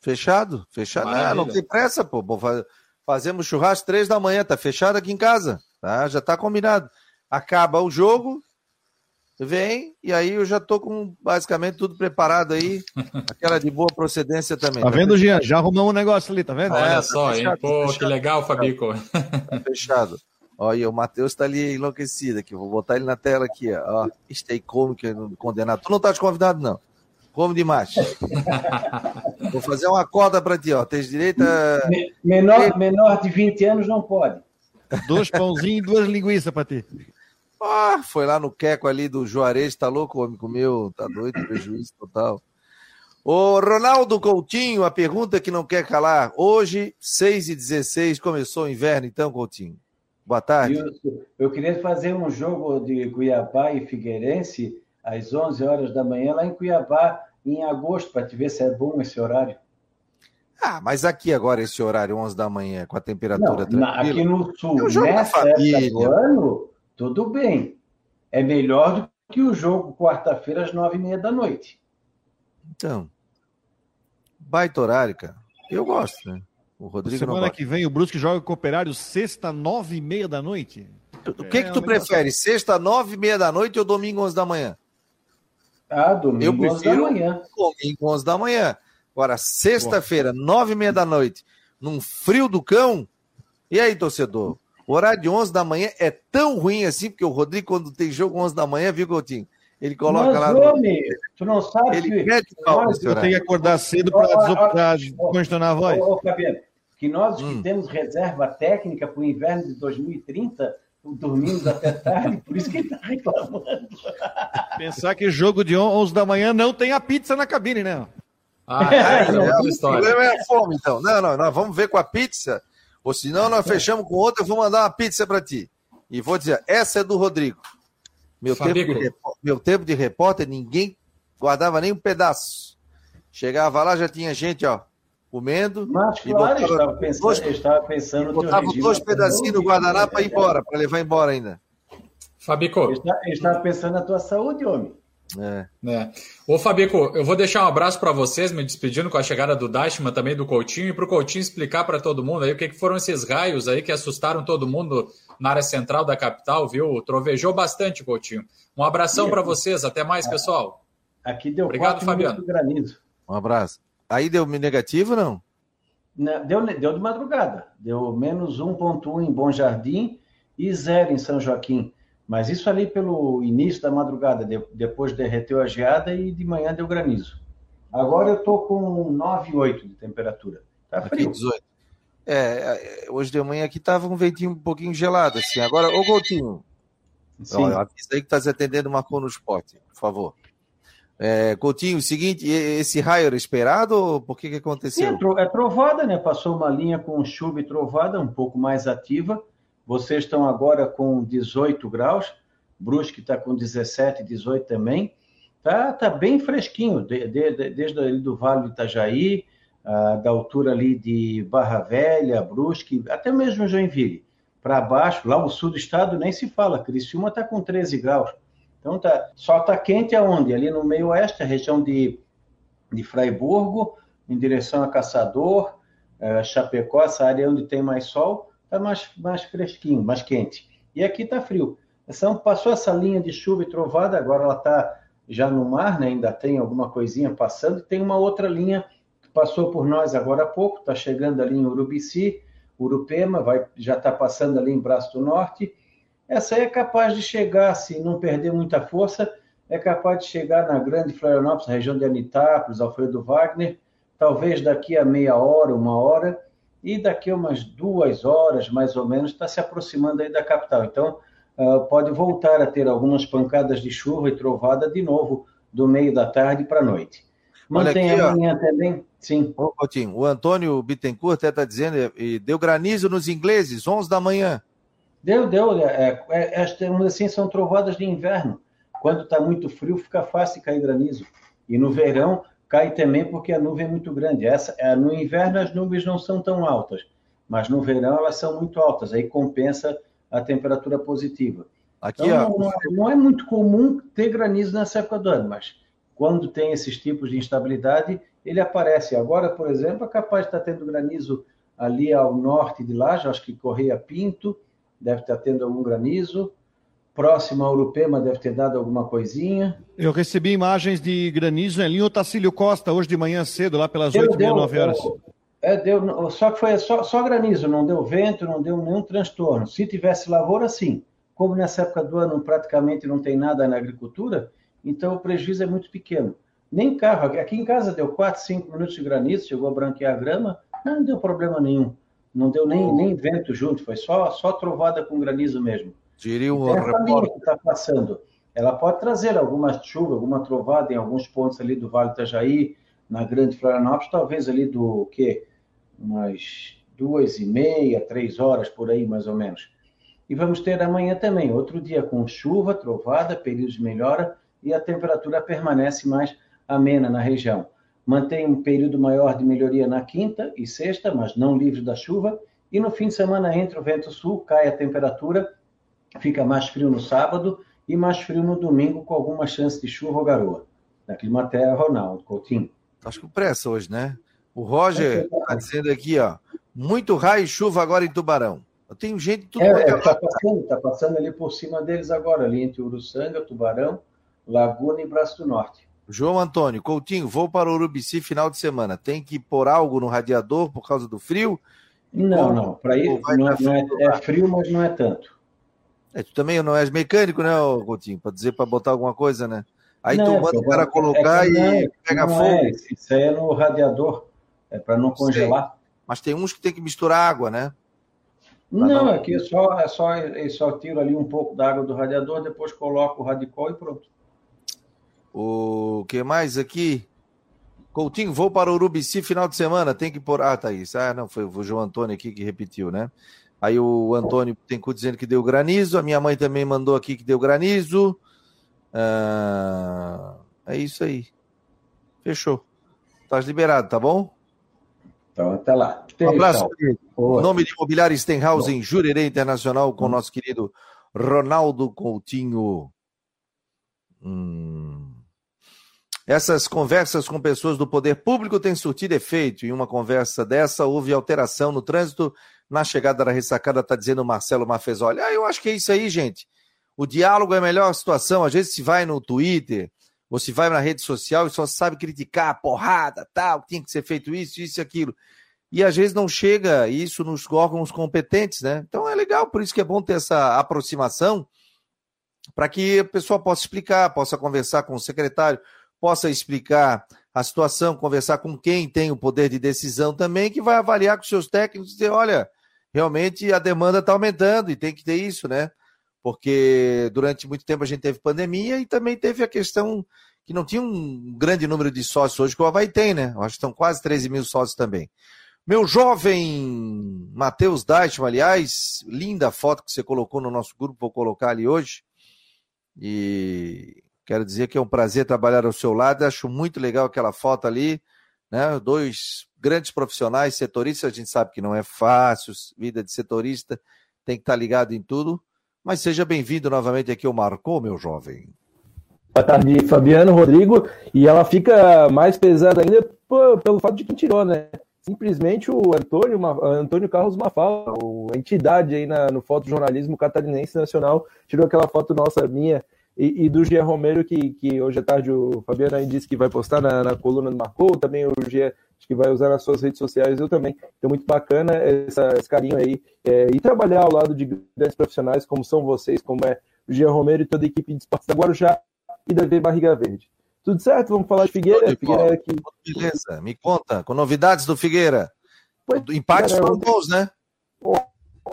Fechado? Fechado. Não, não tem pressa, pô. Fazemos churrasco 3 da manhã, tá fechado aqui em casa. Tá? Já tá combinado. Acaba o jogo, vem, e aí eu já tô com basicamente tudo preparado aí. Aquela de boa procedência também. Tá, tá vendo, Jean? Já arrumamos um negócio ali, tá vendo? Olha é, tá só, fechado, hein? Pô, fechado, que legal, Fabico. Tá fechado. Olha, o Matheus tá ali enlouquecido aqui. Vou botar ele na tela aqui, ó. Stay come, que é condenado. Tu não tá te convidado, não. Come demais. Vou fazer uma corda para ti, ó. Tens direito a. Menor, menor de 20 anos não pode. Dois pãozinhos e duas linguiças para ti. Ah, foi lá no queco ali do Juarez, tá louco? O homem comeu, tá doido, prejuízo total. Ô, Ronaldo Coutinho, a pergunta que não quer calar. Hoje, 6 e 16 começou o inverno, então, Coutinho? Boa tarde. Eu, eu queria fazer um jogo de Cuiabá e Figueirense às 11 horas da manhã, lá em Cuiabá, em agosto, para te ver se é bom esse horário. Ah, mas aqui agora, esse horário, 11 da manhã, com a temperatura não, tranquila. Aqui no sul, é nessa época do ano, tudo bem. É melhor do que o jogo quarta-feira às nove e meia da noite. Então, baita horário, cara. Eu gosto, né? O Rodrigo Semana que vem o Brusque joga com o Operário sexta, nove e meia da noite. O que é, que tu prefere? Sexta, nove e meia da noite ou domingo, onze da manhã? Ah, domingo, Eu prefiro 11 da manhã. Domingo, onze da manhã. Agora, sexta-feira, nove e meia da noite, num frio do cão. E aí, torcedor? O horário de 11 da manhã é tão ruim assim, porque o Rodrigo, quando tem jogo 11 da manhã, viu, Coutinho? Ele coloca Mas, lá. No... Homem, tu não sabe ele que. Mete nós, eu tenho que acordar cedo para congestionar a voz. Ô, Fabiano, que nós hum. que temos reserva técnica para o inverno de 2030, dormimos até tarde, por isso que ele está reclamando. Pensar que jogo de 11 da manhã não tem a pizza na cabine, né? Ah, é, é, é, o problema é a fome, então. Não, não, nós vamos ver com a pizza ou senão nós fechamos com outra, eu vou mandar uma pizza para ti. E vou dizer, essa é do Rodrigo. Meu tempo, de, meu tempo de repórter, ninguém guardava nem um pedaço. Chegava lá, já tinha gente, ó, comendo. Mas, claro, estava pensando, dois, estava pensando botava dois pedacinhos no guardanapo para ir embora, para levar embora ainda. Fabico. Eu estava pensando na tua saúde, homem. É. é. Ô, Fabico, eu vou deixar um abraço para vocês, me despedindo com a chegada do Dashman, também do Coutinho, e para o Coutinho explicar para todo mundo aí o que, que, foram esses raios aí que assustaram todo mundo na área central da capital, viu? Trovejou bastante, Coutinho. Um abração para vocês, até mais, pessoal. Aqui deu Obrigado, Fabiano. granizo. Um abraço. Aí deu negativo não? não deu, deu de madrugada. Deu menos 1,1 em Bom Jardim e zero em São Joaquim. Mas isso ali pelo início da madrugada, de, depois derreteu a geada e de manhã deu granizo. Agora eu estou com 9,8 de temperatura. Tá frio. 18. É, é, hoje de manhã aqui estava um ventinho um pouquinho gelado, assim. Agora, ô Coutinho, Sim. Avisa aí que está se atendendo Marcou no esporte, por favor. É, Coutinho, o seguinte, esse raio era esperado por que, que aconteceu? Sim, é, é trovada, né? Passou uma linha com chuva e trovada, um pouco mais ativa. Vocês estão agora com 18 graus, Brusque está com 17, 18 também. Tá, tá bem fresquinho, de, de, desde ali do Vale do Itajaí, ah, da altura ali de Barra Velha, Brusque, até mesmo Joinville. Para baixo, lá no sul do estado nem se fala, Criciúma está com 13 graus. Então tá, só está quente aonde? Ali no meio oeste, a região de, de Fraiburgo, em direção a Caçador, uh, Chapecó, essa área onde tem mais sol, está mais, mais fresquinho, mais quente. E aqui está frio. Então, passou essa linha de chuva e trovada, agora ela está já no mar, né? ainda tem alguma coisinha passando. Tem uma outra linha que passou por nós agora há pouco, está chegando ali em Urubici, Urupema, vai, já está passando ali em Braço do Norte. Essa aí é capaz de chegar, se não perder muita força, é capaz de chegar na grande Florianópolis, região de Anitápolis, Alfredo Wagner, talvez daqui a meia hora, uma hora, e daqui a umas duas horas, mais ou menos, está se aproximando aí da capital. Então, uh, pode voltar a ter algumas pancadas de chuva e trovada de novo, do meio da tarde para a noite. Mantém aqui, amanhã ó. também? Sim. Ô, o Antônio Bittencourt até está dizendo, e deu granizo nos ingleses, 11 da manhã. Deu, deu. É, é, é, assim, são trovadas de inverno. Quando está muito frio, fica fácil cair granizo. E no verão, cai também porque a nuvem é muito grande. Essa, é, no inverno, as nuvens não são tão altas, mas no verão, elas são muito altas. Aí compensa a temperatura positiva. Aqui, então, ó... não, não, é muito comum ter granizo nessa época do ano, mas quando tem esses tipos de instabilidade, ele aparece. Agora, por exemplo, é capaz de estar tendo granizo ali ao norte de lá, acho que Correia Pinto, deve estar tendo algum granizo. Próximo a Urupema deve ter dado alguma coisinha. Eu recebi imagens de granizo em linha Otacílio Costa hoje de manhã cedo, lá pelas oito e meia, nove horas. É, deu, só que foi só, só, granizo, não deu vento, não deu nenhum transtorno. Se tivesse lavoura, sim. Como nessa época do ano praticamente não tem nada na agricultura, então o prejuízo é muito pequeno. Nem carro, aqui em casa deu 4, 5 minutos de granizo, chegou a branquear a grama, não deu problema nenhum. Não deu nem, nem vento junto, foi só, só trovada com granizo mesmo. Diria um repórter. que está passando. Ela pode trazer alguma chuva, alguma trovada em alguns pontos ali do Vale do Itajaí, na Grande Florianópolis, talvez ali do quê? Umas duas e meia, três horas por aí, mais ou menos. E vamos ter amanhã também, outro dia com chuva, trovada, períodos de melhora, e a temperatura permanece mais amena na região. Mantém um período maior de melhoria na quinta e sexta, mas não livre da chuva. E no fim de semana entra o vento sul, cai a temperatura, fica mais frio no sábado e mais frio no domingo, com alguma chance de chuva ou garoa. Na Climatéria, Ronaldo Coutinho. Acho que pressa hoje, né? O Roger está dizendo aqui, ó, muito raio e chuva agora em Tubarão. Eu tenho gente tudo. É, é tá passando, tá passando ali por cima deles agora, ali entre Uruçanga, Tubarão, Laguna e Braço do Norte. João Antônio, Coutinho, vou para o Urubici final de semana. Tem que pôr algo no radiador por causa do frio? Não, não. Para ir não, não é, é, frio, mas não é tanto. É, tu também não és mecânico, né, Coutinho? Para dizer para botar alguma coisa, né? Aí não, tu manda o cara colocar é, e é, pega fogo. É, isso aí é no radiador, é para não congelar. Sei. Mas tem uns que tem que misturar água, né? Não, não, aqui é só, é só, é só tiro ali um pouco da água do radiador, depois coloco o radicol e pronto. O que mais aqui? Coutinho, vou para Urubici final de semana, tem que pôr. Ah, tá isso. Ah, não, foi o João Antônio aqui que repetiu, né? Aí o Antônio tem dizendo que deu granizo, a minha mãe também mandou aqui que deu granizo. Ah, é isso aí. Fechou. Estás liberado, tá bom? Então, até lá. Um abraço. Em nome de Imobiliário Stenhouse em Jurerê Internacional com o nosso querido Ronaldo Coutinho. Hum. Essas conversas com pessoas do poder público têm surtido efeito. Em uma conversa dessa, houve alteração no trânsito. Na chegada da ressacada, está dizendo o Marcelo Mafezoli. Ah, eu acho que é isso aí, gente. O diálogo é a melhor situação. Às vezes se vai no Twitter, ou se vai na rede social e só sabe criticar, porrada, tal, tinha que ser feito isso, isso e aquilo. E às vezes não chega isso nos órgãos competentes, né? Então é legal, por isso que é bom ter essa aproximação, para que a pessoa possa explicar, possa conversar com o secretário, possa explicar a situação, conversar com quem tem o poder de decisão também, que vai avaliar com seus técnicos e dizer, olha, realmente a demanda está aumentando e tem que ter isso, né? Porque durante muito tempo a gente teve pandemia e também teve a questão que não tinha um grande número de sócios hoje que o Havaí tem, né? Acho que estão quase 13 mil sócios também. Meu jovem Matheus Deichmann, aliás, linda foto que você colocou no nosso grupo, vou colocar ali hoje. E Quero dizer que é um prazer trabalhar ao seu lado. Acho muito legal aquela foto ali, né? Dois grandes profissionais, setoristas. A gente sabe que não é fácil, vida de setorista, tem que estar ligado em tudo. Mas seja bem-vindo novamente aqui ao Marcou, meu jovem. Boa tarde, Fabiano, Rodrigo. E ela fica mais pesada ainda pelo fato de quem tirou, né? Simplesmente o Antônio, Antônio Carlos Mafala, a entidade aí na, no fotojornalismo catarinense nacional, tirou aquela foto nossa, minha, e, e do Gia Romero, que, que hoje à tarde o Fabiano aí disse que vai postar na, na coluna do Marcou, também o Gia que vai usar nas suas redes sociais, eu também. Então, muito bacana essa, esse carinho aí. É, e trabalhar ao lado de grandes profissionais como são vocês, como é o Gia Romero e toda a equipe de esportes da Guarujá e da V Barriga Verde. Tudo certo, vamos falar de Figueira. Figueira aqui. Beleza, me conta, com novidades do Figueira. Pois, Empates foram bons, né?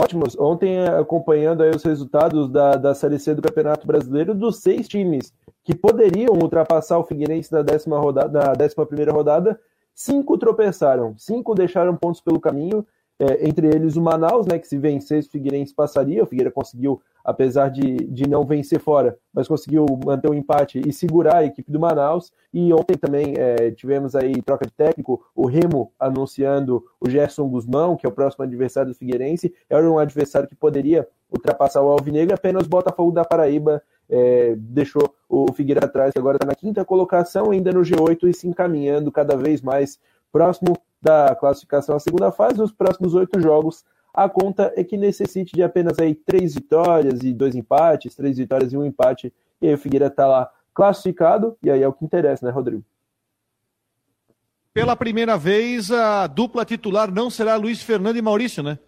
Ótimos. Ontem, acompanhando aí os resultados da, da Série C do Campeonato Brasileiro, dos seis times que poderiam ultrapassar o Figueirense na décima, rodada, na décima primeira rodada, cinco tropeçaram, cinco deixaram pontos pelo caminho, é, entre eles o Manaus, né, que se vencesse o Figueirense passaria, o Figueira conseguiu apesar de, de não vencer fora, mas conseguiu manter o um empate e segurar a equipe do Manaus. E ontem também é, tivemos aí troca de técnico, o Remo anunciando o Gerson Guzmão, que é o próximo adversário do Figueirense, era um adversário que poderia ultrapassar o Alvinegro, apenas o Botafogo da Paraíba é, deixou o Figueira atrás, que agora está na quinta colocação, ainda no G8 e se encaminhando cada vez mais próximo da classificação à segunda fase. Nos próximos oito jogos, a conta é que necessite de apenas aí três vitórias e dois empates, três vitórias e um empate, e aí o Figueira está lá classificado, e aí é o que interessa, né, Rodrigo? Pela primeira vez, a dupla titular não será Luiz Fernando e Maurício, né?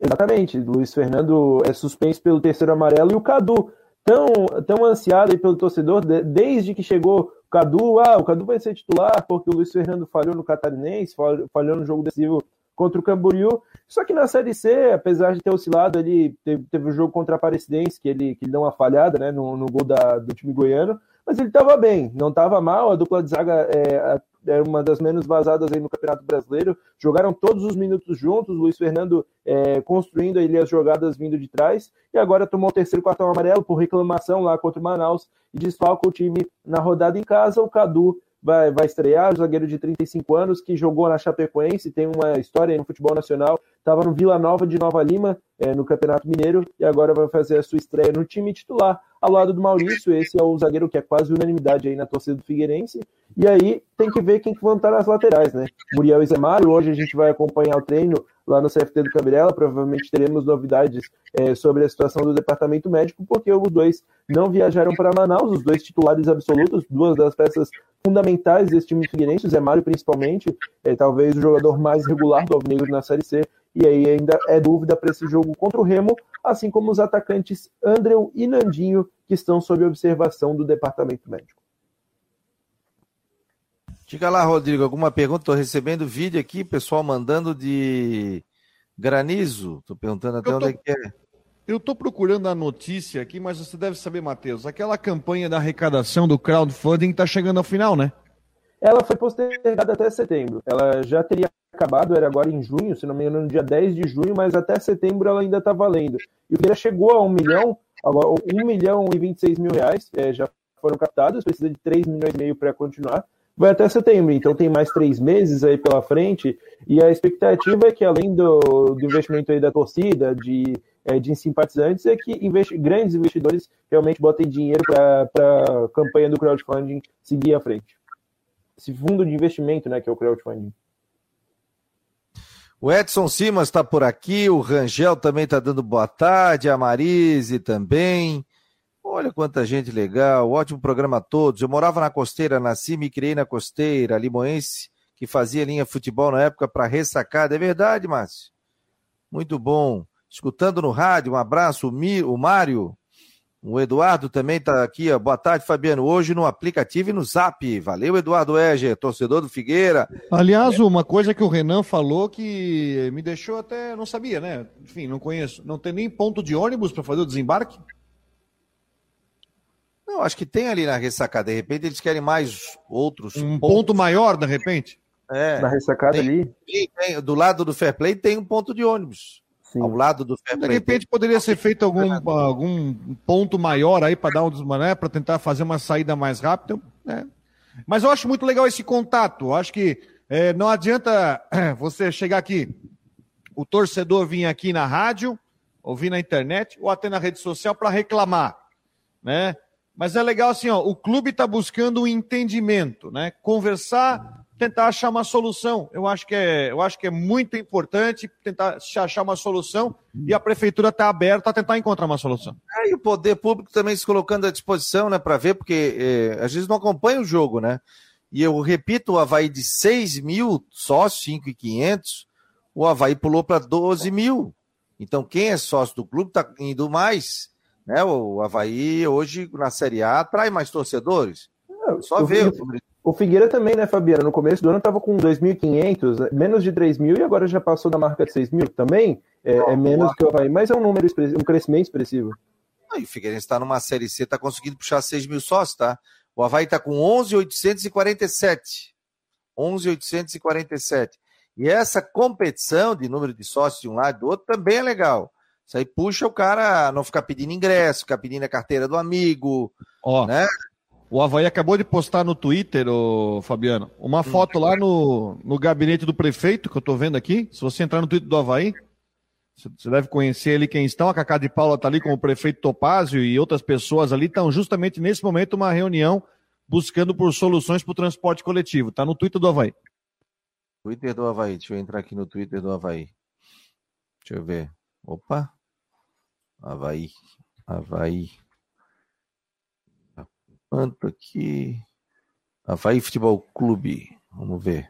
Exatamente, Luiz Fernando é suspenso pelo terceiro amarelo e o Cadu, tão, tão ansiado pelo torcedor, desde que chegou Cadu, ah, o Cadu vai ser titular porque o Luiz Fernando falhou no Catarinense, falhou no jogo decisivo contra o Camboriú. Só que na Série C, apesar de ter oscilado, ele teve, teve um jogo contra a Aparecidense, que ele, que ele deu uma falhada né, no, no gol da, do time goiano, mas ele estava bem, não estava mal. A dupla de zaga é, é, uma das menos vazadas aí no Campeonato Brasileiro. Jogaram todos os minutos juntos, Luiz Fernando é, construindo ali as jogadas vindo de trás, e agora tomou o terceiro cartão amarelo por reclamação lá contra o Manaus e desfalca o time na rodada em casa. O Cadu vai, vai estrear, zagueiro de 35 anos, que jogou na Chapecoense, tem uma história no futebol nacional, estava no Vila Nova de Nova Lima, é, no Campeonato Mineiro, e agora vai fazer a sua estreia no time titular, ao lado do Maurício, esse é o zagueiro que é quase unanimidade aí na torcida do Figueirense, e aí tem que ver quem que vão estar nas laterais, né? Muriel e Zé Mário, hoje a gente vai acompanhar o treino lá no CFT do Cabirela, provavelmente teremos novidades é, sobre a situação do departamento médico, porque os dois não viajaram para Manaus, os dois titulares absolutos, duas das peças fundamentais desse time Figueirense, o Zé Mário principalmente, é, talvez o jogador mais regular do Alvinegro na Série C, e aí ainda é dúvida para esse jogo contra o Remo, assim como os atacantes Andrew e Nandinho, que estão sob observação do departamento médico. Diga lá, Rodrigo, alguma pergunta? Estou recebendo vídeo aqui, pessoal mandando de granizo. Estou perguntando até tô, onde é que é. Eu estou procurando a notícia aqui, mas você deve saber, Matheus. Aquela campanha da arrecadação do crowdfunding está chegando ao final, né? Ela foi postergada até setembro. Ela já teria acabado, era agora em junho, se não me engano, no dia 10 de junho, mas até setembro ela ainda está valendo. E o Vieira chegou a um milhão, agora 1 milhão e 26 mil reais é, já foram captados, precisa de 3 milhões e meio para continuar vai até setembro, então tem mais três meses aí pela frente, e a expectativa é que além do, do investimento aí da torcida, de, é, de simpatizantes, é que investi grandes investidores realmente botem dinheiro para a campanha do crowdfunding seguir à frente. Esse fundo de investimento, né, que é o crowdfunding. O Edson Simas está por aqui, o Rangel também está dando boa tarde, a Marise também. Olha quanta gente legal, ótimo programa a todos. Eu morava na costeira, nasci e me criei na costeira, limoense, que fazia linha futebol na época para ressacada. É verdade, Márcio? Muito bom. Escutando no rádio, um abraço, o, Mi, o Mário. O Eduardo também está aqui, ó. boa tarde, Fabiano. Hoje no aplicativo e no Zap. Valeu, Eduardo Eger, torcedor do Figueira. Aliás, uma coisa que o Renan falou que me deixou até. Não sabia, né? Enfim, não conheço. Não tem nem ponto de ônibus para fazer o desembarque? Não, acho que tem ali na ressacada. De repente eles querem mais outros. Um pontos. ponto maior, de repente? É. Na ressacada tem, ali? Tem, tem, do lado do Fair Play tem um ponto de ônibus. Sim. Ao lado do Fair Play. De repente poderia ser feito algum, algum ponto maior aí para dar um desmané, para tentar fazer uma saída mais rápida. Né? Mas eu acho muito legal esse contato. Eu acho que é, não adianta você chegar aqui, o torcedor vir aqui na rádio, ouvir na internet ou até na rede social para reclamar. Né? Mas é legal assim, ó, o clube está buscando um entendimento, né? Conversar, tentar achar uma solução. Eu acho que é, eu acho que é muito importante tentar achar uma solução e a prefeitura está aberta a tentar encontrar uma solução. É, e o poder público também se colocando à disposição, né, para ver, porque é, às vezes não acompanha o jogo, né? E eu repito, o Havaí de 6 mil, só 5,500, o Havaí pulou para 12 mil. Então, quem é sócio do clube está indo mais. Né? O Havaí hoje na Série A atrai mais torcedores. É, Só ver. O Figueira também, né, Fabiana? No começo do ano estava com 2.500, menos de 3 mil, e agora já passou da marca de 6 mil. Também é, é menos que o Havaí, mas é um número um crescimento expressivo. O Figueirense está numa Série C, está conseguindo puxar 6 mil sócios, tá? O Havaí está com 11,847. 11,847. E essa competição de número de sócios de um lado e do outro também é legal. Isso aí puxa o cara a não ficar pedindo ingresso, ficar pedindo a carteira do amigo, Ó, né? O Havaí acabou de postar no Twitter, ô, Fabiano, uma hum. foto lá no, no gabinete do prefeito, que eu tô vendo aqui. Se você entrar no Twitter do Havaí, você deve conhecer ali quem estão. A Cacá de Paula está ali com o prefeito Topázio e outras pessoas ali. Estão justamente nesse momento uma reunião buscando por soluções para o transporte coletivo. Está no Twitter do Havaí. Twitter do Havaí. Deixa eu entrar aqui no Twitter do Havaí. Deixa eu ver. Opa. Havaí. Havaí. Quanto aqui? Havaí Futebol Clube. Vamos ver.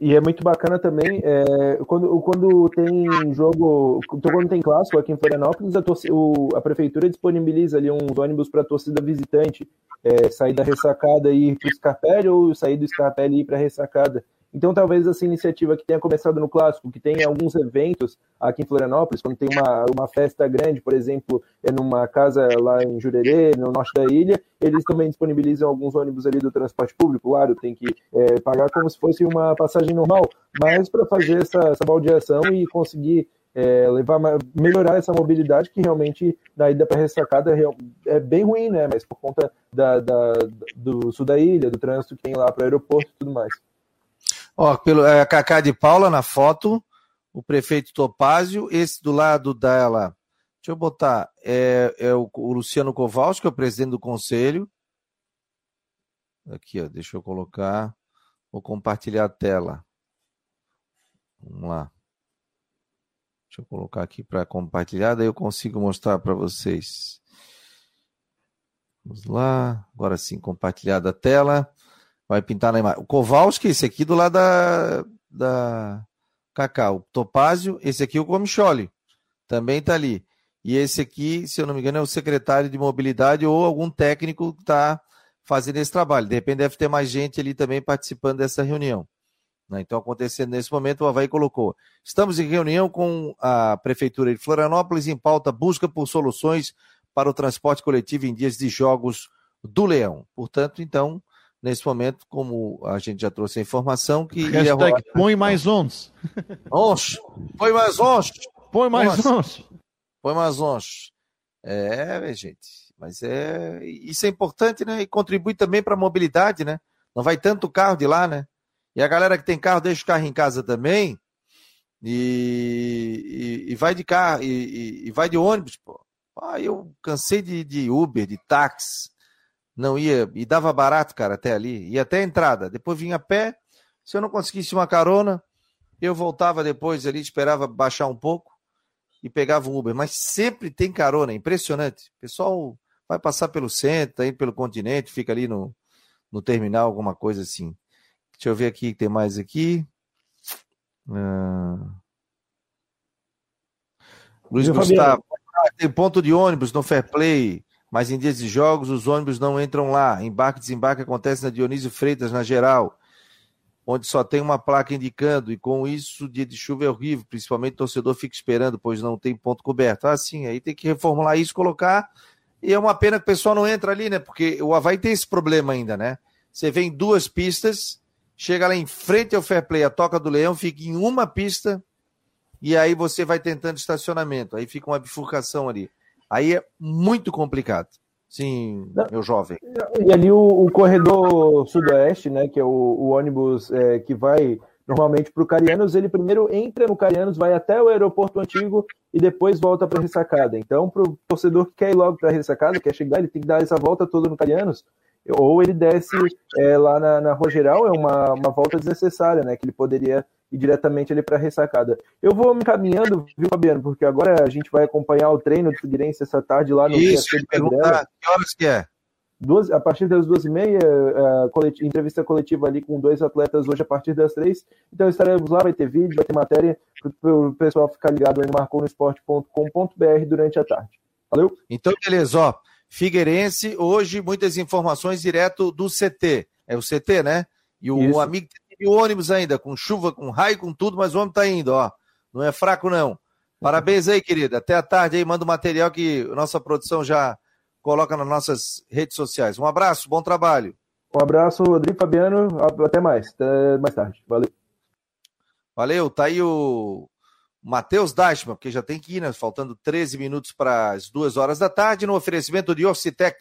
E é muito bacana também, é, quando, quando tem jogo, quando tem clássico aqui em Florianópolis, a, o, a prefeitura disponibiliza ali uns ônibus para a torcida visitante, é, sair da ressacada e ir para o Scarpelli ou sair do Scarpelli e ir para a ressacada. Então, talvez essa iniciativa que tenha começado no Clássico, que tem alguns eventos aqui em Florianópolis, quando tem uma, uma festa grande, por exemplo, é numa casa lá em Jurerê, no norte da ilha, eles também disponibilizam alguns ônibus ali do transporte público. Claro, tem que é, pagar como se fosse uma passagem normal, mas para fazer essa, essa baldeação e conseguir é, levar, melhorar essa mobilidade que realmente na ida para ressacada é, é bem ruim, né? Mas por conta da, da, do sul da ilha, do trânsito que tem lá para o aeroporto e tudo mais. Ó, pelo, é, Cacá de Paula na foto, o prefeito Topázio, esse do lado dela, deixa eu botar, é, é o, o Luciano Kowalski, que é o presidente do conselho. Aqui, ó, deixa eu colocar, vou compartilhar a tela. Vamos lá. Deixa eu colocar aqui para compartilhar, daí eu consigo mostrar para vocês. Vamos lá, agora sim, compartilhada a tela. Vai pintar na imagem. O Kowalski, esse aqui do lado da, da Cacau. Topázio, esse aqui é o Comicholi. Também está ali. E esse aqui, se eu não me engano, é o secretário de mobilidade ou algum técnico que está fazendo esse trabalho. De repente deve ter mais gente ali também participando dessa reunião. Né? Então, acontecendo nesse momento, o Havaí colocou. Estamos em reunião com a Prefeitura de Florianópolis em pauta busca por soluções para o transporte coletivo em dias de jogos do Leão. Portanto, então, nesse momento, como a gente já trouxe a informação, que Hashtag ia rolar... põe mais ons. Ons, põe mais ons. Põe mais ons. Põe mais ons. É, gente, mas é isso é importante, né? E contribui também para a mobilidade, né? Não vai tanto carro de lá, né? E a galera que tem carro deixa o carro em casa também e, e, e vai de carro e, e, vai de ônibus, pô. Ah, eu cansei de, de Uber, de táxi não ia, e dava barato, cara, até ali, ia até a entrada, depois vinha a pé, se eu não conseguisse uma carona, eu voltava depois ali, esperava baixar um pouco e pegava um Uber, mas sempre tem carona, é impressionante, o pessoal vai passar pelo centro, indo pelo continente, fica ali no, no terminal, alguma coisa assim. Deixa eu ver aqui, tem mais aqui. Ah... Luiz Gustavo, tem ponto de ônibus no Fair Play, mas em dias de jogos os ônibus não entram lá. Embarque e desembarque acontece na Dionísio Freitas, na geral, onde só tem uma placa indicando, e com isso, dia de chuva é horrível, principalmente o torcedor fica esperando, pois não tem ponto coberto. Ah, sim, aí tem que reformular isso, colocar. E é uma pena que o pessoal não entra ali, né? Porque o Havaí tem esse problema ainda, né? Você vem duas pistas, chega lá em frente ao Fair Play, a Toca do Leão fica em uma pista, e aí você vai tentando estacionamento. Aí fica uma bifurcação ali. Aí é muito complicado. Sim, meu jovem. E ali o, o corredor sudoeste, né, que é o, o ônibus é, que vai normalmente para o Carianos, ele primeiro entra no Carianos, vai até o aeroporto antigo e depois volta para a ressacada. Então, para o torcedor que quer ir logo para a ressacada, quer chegar, ele tem que dar essa volta toda no Carianos, ou ele desce é, lá na, na Rua Geral, é uma, uma volta desnecessária, né? Que ele poderia ir diretamente ali para a ressacada. Eu vou me caminhando, viu, Fabiano? Porque agora a gente vai acompanhar o treino do Figueirense essa tarde lá no Isso, perguntar que horas que é? Duas, a partir das duas e meia, uh, coletiva, entrevista coletiva ali com dois atletas hoje a partir das três. Então estaremos lá, vai ter vídeo, vai ter matéria para o pessoal ficar ligado aí no marconosport.com.br durante a tarde. Valeu? Então, beleza, ó. Figueirense, hoje, muitas informações direto do CT. É o CT, né? E o Isso. amigo tem o ônibus ainda, com chuva, com raio, com tudo, mas o homem tá indo, ó. Não é fraco, não. Parabéns aí, querida. Até a tarde aí, manda o material que nossa produção já coloca nas nossas redes sociais. Um abraço, bom trabalho. Um abraço, Rodrigo Fabiano. Até mais. Até mais tarde. Valeu. Valeu. Tá aí o Matheus Dashman, porque já tem que ir, né? Faltando 13 minutos para as duas horas da tarde, no oferecimento de Orcitec,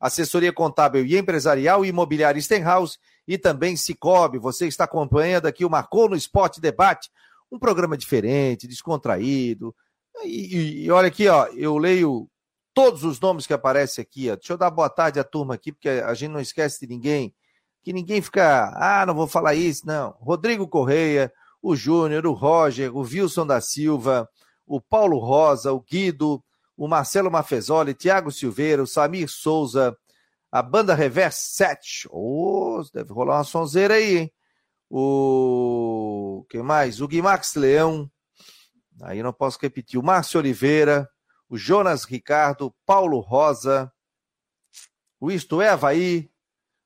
assessoria contábil e empresarial, imobiliária Stenhouse e também Cicobi. Você está acompanhando aqui o Marcou no Esporte Debate, um programa diferente, descontraído. E, e, e, olha aqui, ó, eu leio todos os nomes que aparecem aqui. Ó. Deixa eu dar boa tarde à turma aqui, porque a gente não esquece de ninguém. Que ninguém fica, ah, não vou falar isso, não. Rodrigo Correia, o Júnior, o Roger, o Wilson da Silva, o Paulo Rosa, o Guido, o Marcelo Mafezoli, Tiago Silveira, o Samir Souza, a banda Reverse 7. Oh, deve rolar uma sonzeira aí, hein? O que mais? O Guimax Leão. Aí não posso repetir. O Márcio Oliveira, o Jonas Ricardo, Paulo Rosa, o Isto é Havaí.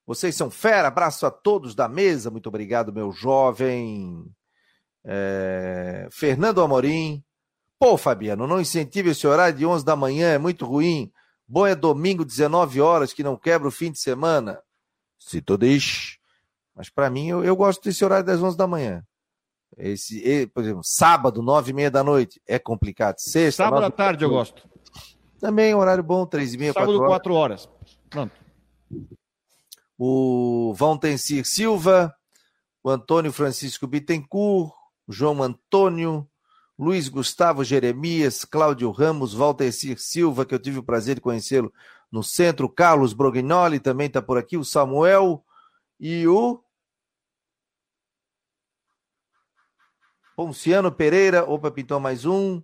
Vocês são fera. Abraço a todos da mesa. Muito obrigado, meu jovem. É... Fernando Amorim. Pô, Fabiano, não incentive esse horário de 11 da manhã, é muito ruim. Bom é domingo, 19 horas, que não quebra o fim de semana. Se tu deixa. Mas para mim, eu, eu, gosto desse horário das 11 da manhã. Esse, por exemplo, sábado, 9 e meia da noite, é complicado. Sexta, sábado à tarde eu gosto. Também horário bom, 3 e meia, Sábado, 4 horas. 4 horas. Pronto. O Valtencir Silva, o Antônio Francisco Bittencourt, João Antônio, Luiz Gustavo Jeremias, Cláudio Ramos, Valtecir Silva, que eu tive o prazer de conhecê-lo no centro, Carlos Brognoli também está por aqui, o Samuel e o Ponciano Pereira, opa, pintou mais um.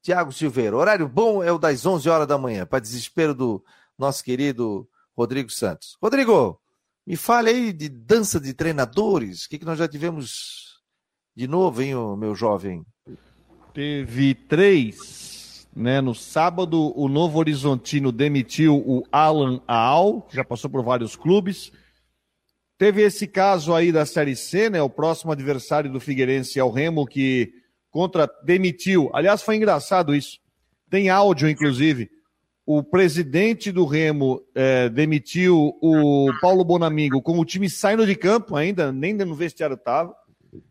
Tiago Silveira. Horário bom é o das 11 horas da manhã, para desespero do nosso querido Rodrigo Santos. Rodrigo, me fale aí de dança de treinadores. O que, que nós já tivemos de novo, hein, meu jovem? Teve três. Né? No sábado, o Novo Horizontino demitiu o Alan Aal, já passou por vários clubes. Teve esse caso aí da Série C, né? O próximo adversário do Figueirense é o Remo, que contra demitiu. Aliás, foi engraçado isso. Tem áudio, inclusive. O presidente do Remo é, demitiu o Paulo Bonamigo com o time saindo de campo ainda, nem no vestiário estava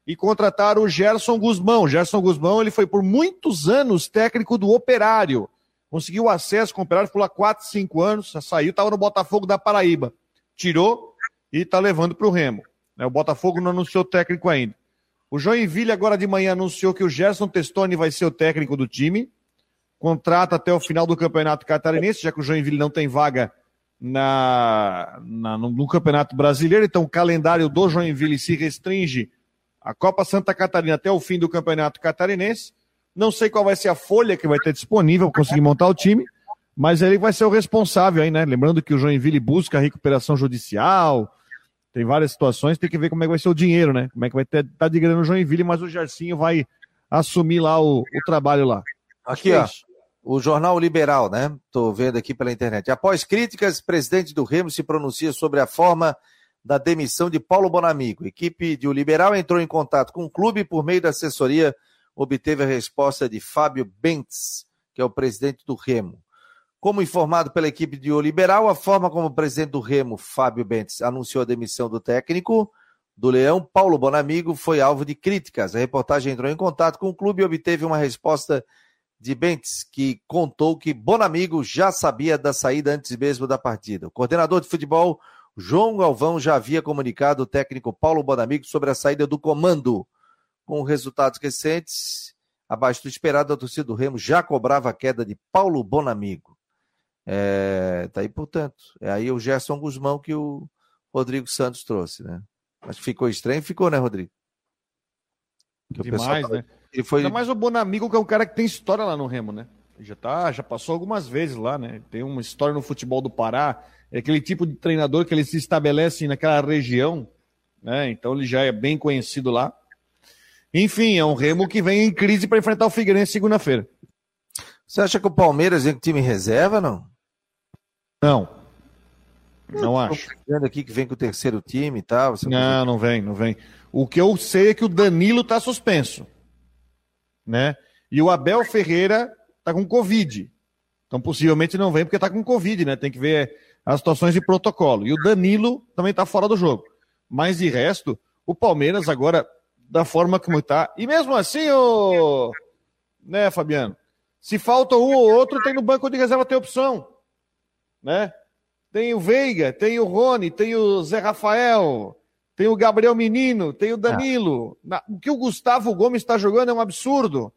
e contrataram o Gerson Guzmão. Gerson Guzmão ele foi por muitos anos técnico do Operário. Conseguiu acesso com o Operário, ficou lá 4, 5 anos, saiu, estava no Botafogo da Paraíba. Tirou e está levando para o Remo. Né, o Botafogo não anunciou técnico ainda. O Joinville agora de manhã anunciou que o Gerson Testoni vai ser o técnico do time. Contrata até o final do Campeonato Catarinense, já que o Joinville não tem vaga na, na no, no Campeonato Brasileiro. Então o calendário do Joinville se restringe a Copa Santa Catarina até o fim do Campeonato Catarinense. Não sei qual vai ser a folha que vai ter disponível para conseguir montar o time, mas ele vai ser o responsável aí, né? Lembrando que o Joinville busca a recuperação judicial, tem várias situações, tem que ver como é que vai ser o dinheiro, né? Como é que vai ter tá de grana no Joinville, mas o Gercinho vai assumir lá o, o trabalho lá. Aqui, é ó. O Jornal Liberal, né? Estou vendo aqui pela internet. Após críticas, presidente do Remo se pronuncia sobre a forma da demissão de Paulo Bonamigo. A equipe de O Liberal entrou em contato com o clube por meio da assessoria, obteve a resposta de Fábio Bentes, que é o presidente do Remo. Como informado pela equipe de O Liberal, a forma como o presidente do Remo, Fábio Bentes, anunciou a demissão do técnico do Leão, Paulo Bonamigo, foi alvo de críticas. A reportagem entrou em contato com o clube e obteve uma resposta de Bentes, que contou que Bonamigo já sabia da saída antes mesmo da partida. O coordenador de futebol, João Galvão já havia comunicado o técnico Paulo Bonamigo sobre a saída do comando. Com resultados recentes, abaixo do esperado, a torcida do Remo já cobrava a queda de Paulo Bonamigo. É, tá aí, portanto. É aí o Gerson Guzmão que o Rodrigo Santos trouxe, né? Mas ficou estranho, ficou, né, Rodrigo? Que Demais, né? Ele foi... Ainda mais o Bonamigo, que é um cara que tem história lá no Remo, né? Já, tá, já passou algumas vezes lá, né? Tem uma história no futebol do Pará é aquele tipo de treinador que ele se estabelece naquela região, né? Então ele já é bem conhecido lá. Enfim, é um Remo que vem em crise para enfrentar o Figueirense segunda-feira. Você acha que o Palmeiras é um time reserva, não? Não. Não acho. Aqui que vem com o terceiro time e tal. Não, não vem, não vem. O que eu sei é que o Danilo está suspenso. Né? E o Abel Ferreira está com Covid. Então, possivelmente não vem porque está com Covid, né? Tem que ver as situações de protocolo. E o Danilo também está fora do jogo. Mas de resto, o Palmeiras agora, da forma como está. E mesmo assim, o. Né, Fabiano? Se falta um ou outro, tem no banco de reserva tem opção. Né? Tem o Veiga, tem o Rony, tem o Zé Rafael, tem o Gabriel Menino, tem o Danilo. Ah. O que o Gustavo Gomes está jogando é um absurdo.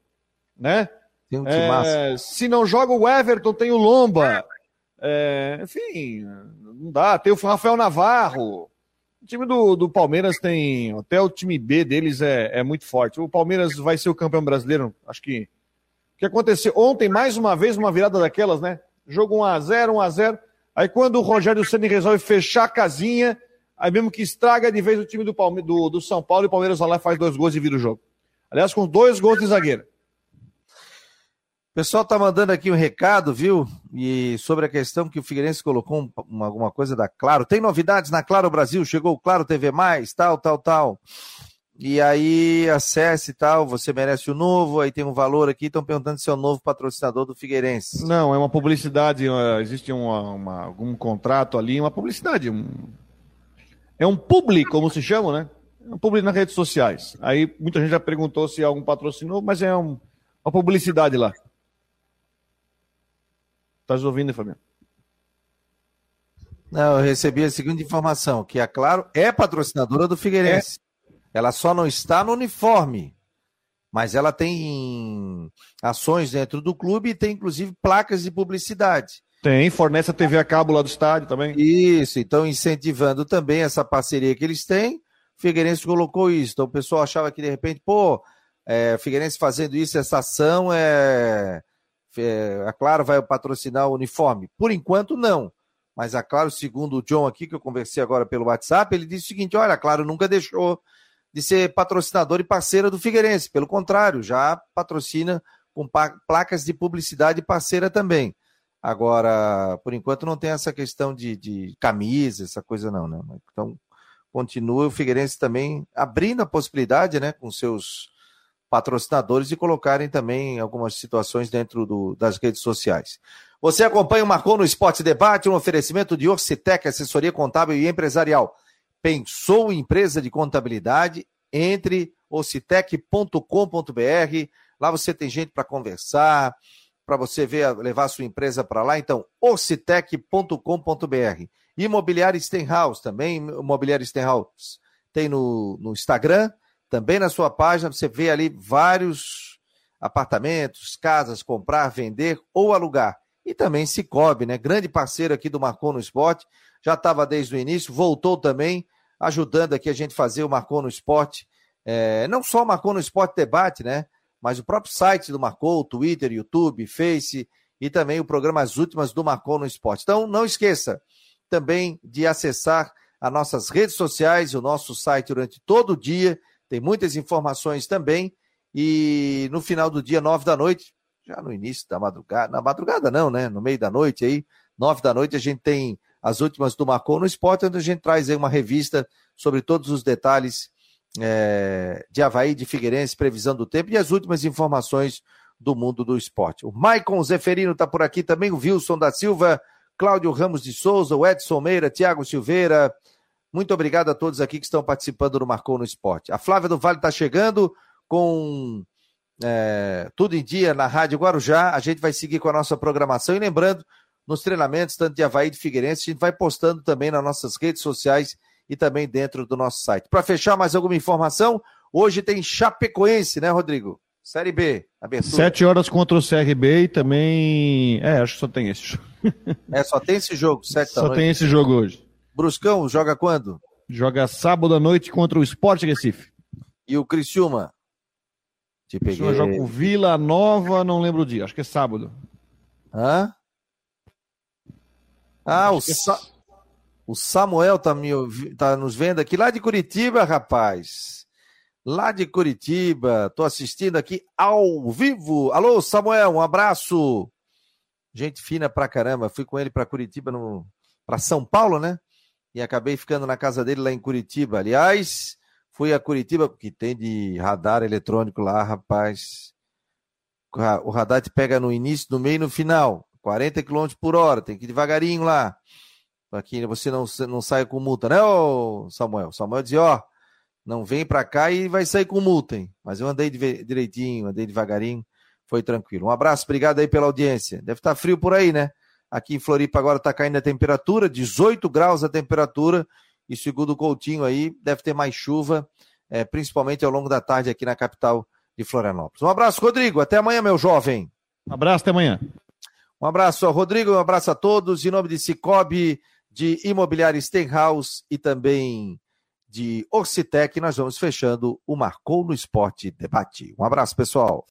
Né? Tem um é, se não joga o Everton, tem o Lomba. É, enfim, não dá. Tem o Rafael Navarro. O time do, do Palmeiras tem. Até o time B deles é, é muito forte. O Palmeiras vai ser o campeão brasileiro. Acho que. O que aconteceu? Ontem, mais uma vez, uma virada daquelas, né? Jogo 1x0, 1x0. Aí quando o Rogério Ceni resolve fechar a casinha, aí mesmo que estraga de vez o time do, Palme do, do São Paulo e o Palmeiras vai lá faz dois gols e vira o jogo. Aliás, com dois gols de zagueiro. Pessoal tá mandando aqui um recado, viu? E sobre a questão que o Figueirense colocou uma, alguma coisa da Claro. Tem novidades na Claro Brasil, chegou o Claro TV+, tal, tal, tal. E aí, acesse tal, você merece o novo, aí tem um valor aqui, estão perguntando se é o novo patrocinador do Figueirense. Não, é uma publicidade, existe uma, uma, algum contrato ali, uma publicidade. Um... É um publi, como se chama, né? É um publi nas redes sociais. Aí muita gente já perguntou se algum patrocinou, mas é um, uma publicidade lá. Tá ouvindo, Fabiano? Não, eu recebi a seguinte informação, que a Claro é patrocinadora do Figueirense. É. Ela só não está no uniforme, mas ela tem ações dentro do clube e tem inclusive placas de publicidade. Tem, fornece a TV a cabo lá do estádio também. Isso, então incentivando também essa parceria que eles têm. O Figueirense colocou isso. Então o pessoal achava que de repente, pô, é, Figueirense fazendo isso, essa ação é. A Claro vai patrocinar o uniforme. Por enquanto, não. Mas a Claro, segundo o John aqui, que eu conversei agora pelo WhatsApp, ele disse o seguinte: olha, a Claro nunca deixou de ser patrocinador e parceira do Figueirense. Pelo contrário, já patrocina com placas de publicidade parceira também. Agora, por enquanto, não tem essa questão de, de camisa, essa coisa não, né? Então, continua o Figueirense também abrindo a possibilidade, né, com seus patrocinadores de colocarem também algumas situações dentro do, das redes sociais. Você acompanha o Marcou no Esporte Debate, um oferecimento de Orcitec, assessoria contábil e empresarial. Pensou em empresa de contabilidade? Entre ocitec.com.br. Lá você tem gente para conversar, para você ver, levar a sua empresa para lá. Então, ocitec.com.br. Imobiliário Stenhouse também. Imobiliário Stenhouse tem no, no Instagram, também na sua página. Você vê ali vários apartamentos, casas, comprar, vender ou alugar. E também Cicobi, né? Grande parceiro aqui do Marcou no Esporte. Já estava desde o início, voltou também ajudando aqui a gente fazer o Marcou no Esporte. É, não só o Marcou no Esporte Debate, né? Mas o próprio site do Marcou, Twitter, YouTube, Face e também o programa As Últimas do Marcou no Esporte. Então, não esqueça também de acessar as nossas redes sociais, o nosso site durante todo o dia. Tem muitas informações também. E no final do dia, nove da noite, já no início da madrugada, na madrugada não, né? No meio da noite aí, nove da noite, a gente tem as últimas do Marcou no Esporte, onde a gente traz aí uma revista sobre todos os detalhes é, de Havaí, de Figueirense, previsão do tempo e as últimas informações do mundo do esporte. O Maicon Zeferino está por aqui também, o Wilson da Silva, Cláudio Ramos de Souza, o Edson Meira, Tiago Silveira. Muito obrigado a todos aqui que estão participando do Marcou no Esporte. A Flávia do Vale está chegando com é, tudo em dia na Rádio Guarujá. A gente vai seguir com a nossa programação e lembrando nos treinamentos, tanto de Havaí e de Figueirense. A gente vai postando também nas nossas redes sociais e também dentro do nosso site. Para fechar, mais alguma informação? Hoje tem Chapecoense, né, Rodrigo? Série B, abertura. Sete horas contra o CRB e também. É, acho que só tem esse. é, só tem esse jogo, sete Só tem esse jogo hoje. Bruscão joga quando? Joga sábado à noite contra o Sport Recife. E o Criciúma? Te peguei. Criciúma joga com Vila Nova, não lembro o dia, acho que é sábado. Hã? Ah, o, Sa... o Samuel tá, me, tá nos vendo aqui lá de Curitiba, rapaz. Lá de Curitiba. Tô assistindo aqui ao vivo. Alô, Samuel, um abraço. gente fina pra caramba. Fui com ele para Curitiba, no... para São Paulo, né? E acabei ficando na casa dele lá em Curitiba. Aliás, fui a Curitiba, que tem de radar eletrônico lá, rapaz. O radar te pega no início, no meio e no final. 40 km por hora, tem que ir devagarinho lá. Para que você não, não saia com multa, né, ô Samuel? Samuel dizia, ó, não vem para cá e vai sair com multa, hein? Mas eu andei direitinho, andei devagarinho foi tranquilo. Um abraço, obrigado aí pela audiência. Deve estar tá frio por aí, né? Aqui em Floripa agora está caindo a temperatura, 18 graus a temperatura, e segundo o Coutinho aí, deve ter mais chuva, é, principalmente ao longo da tarde aqui na capital de Florianópolis. Um abraço, Rodrigo. Até amanhã, meu jovem. Um abraço, até amanhã. Um abraço, Rodrigo. Um abraço a todos. Em nome de Cicobi, de Imobiliária Stenhouse e também de Ocitec, nós vamos fechando o Marcou no Esporte Debate. Um abraço, pessoal.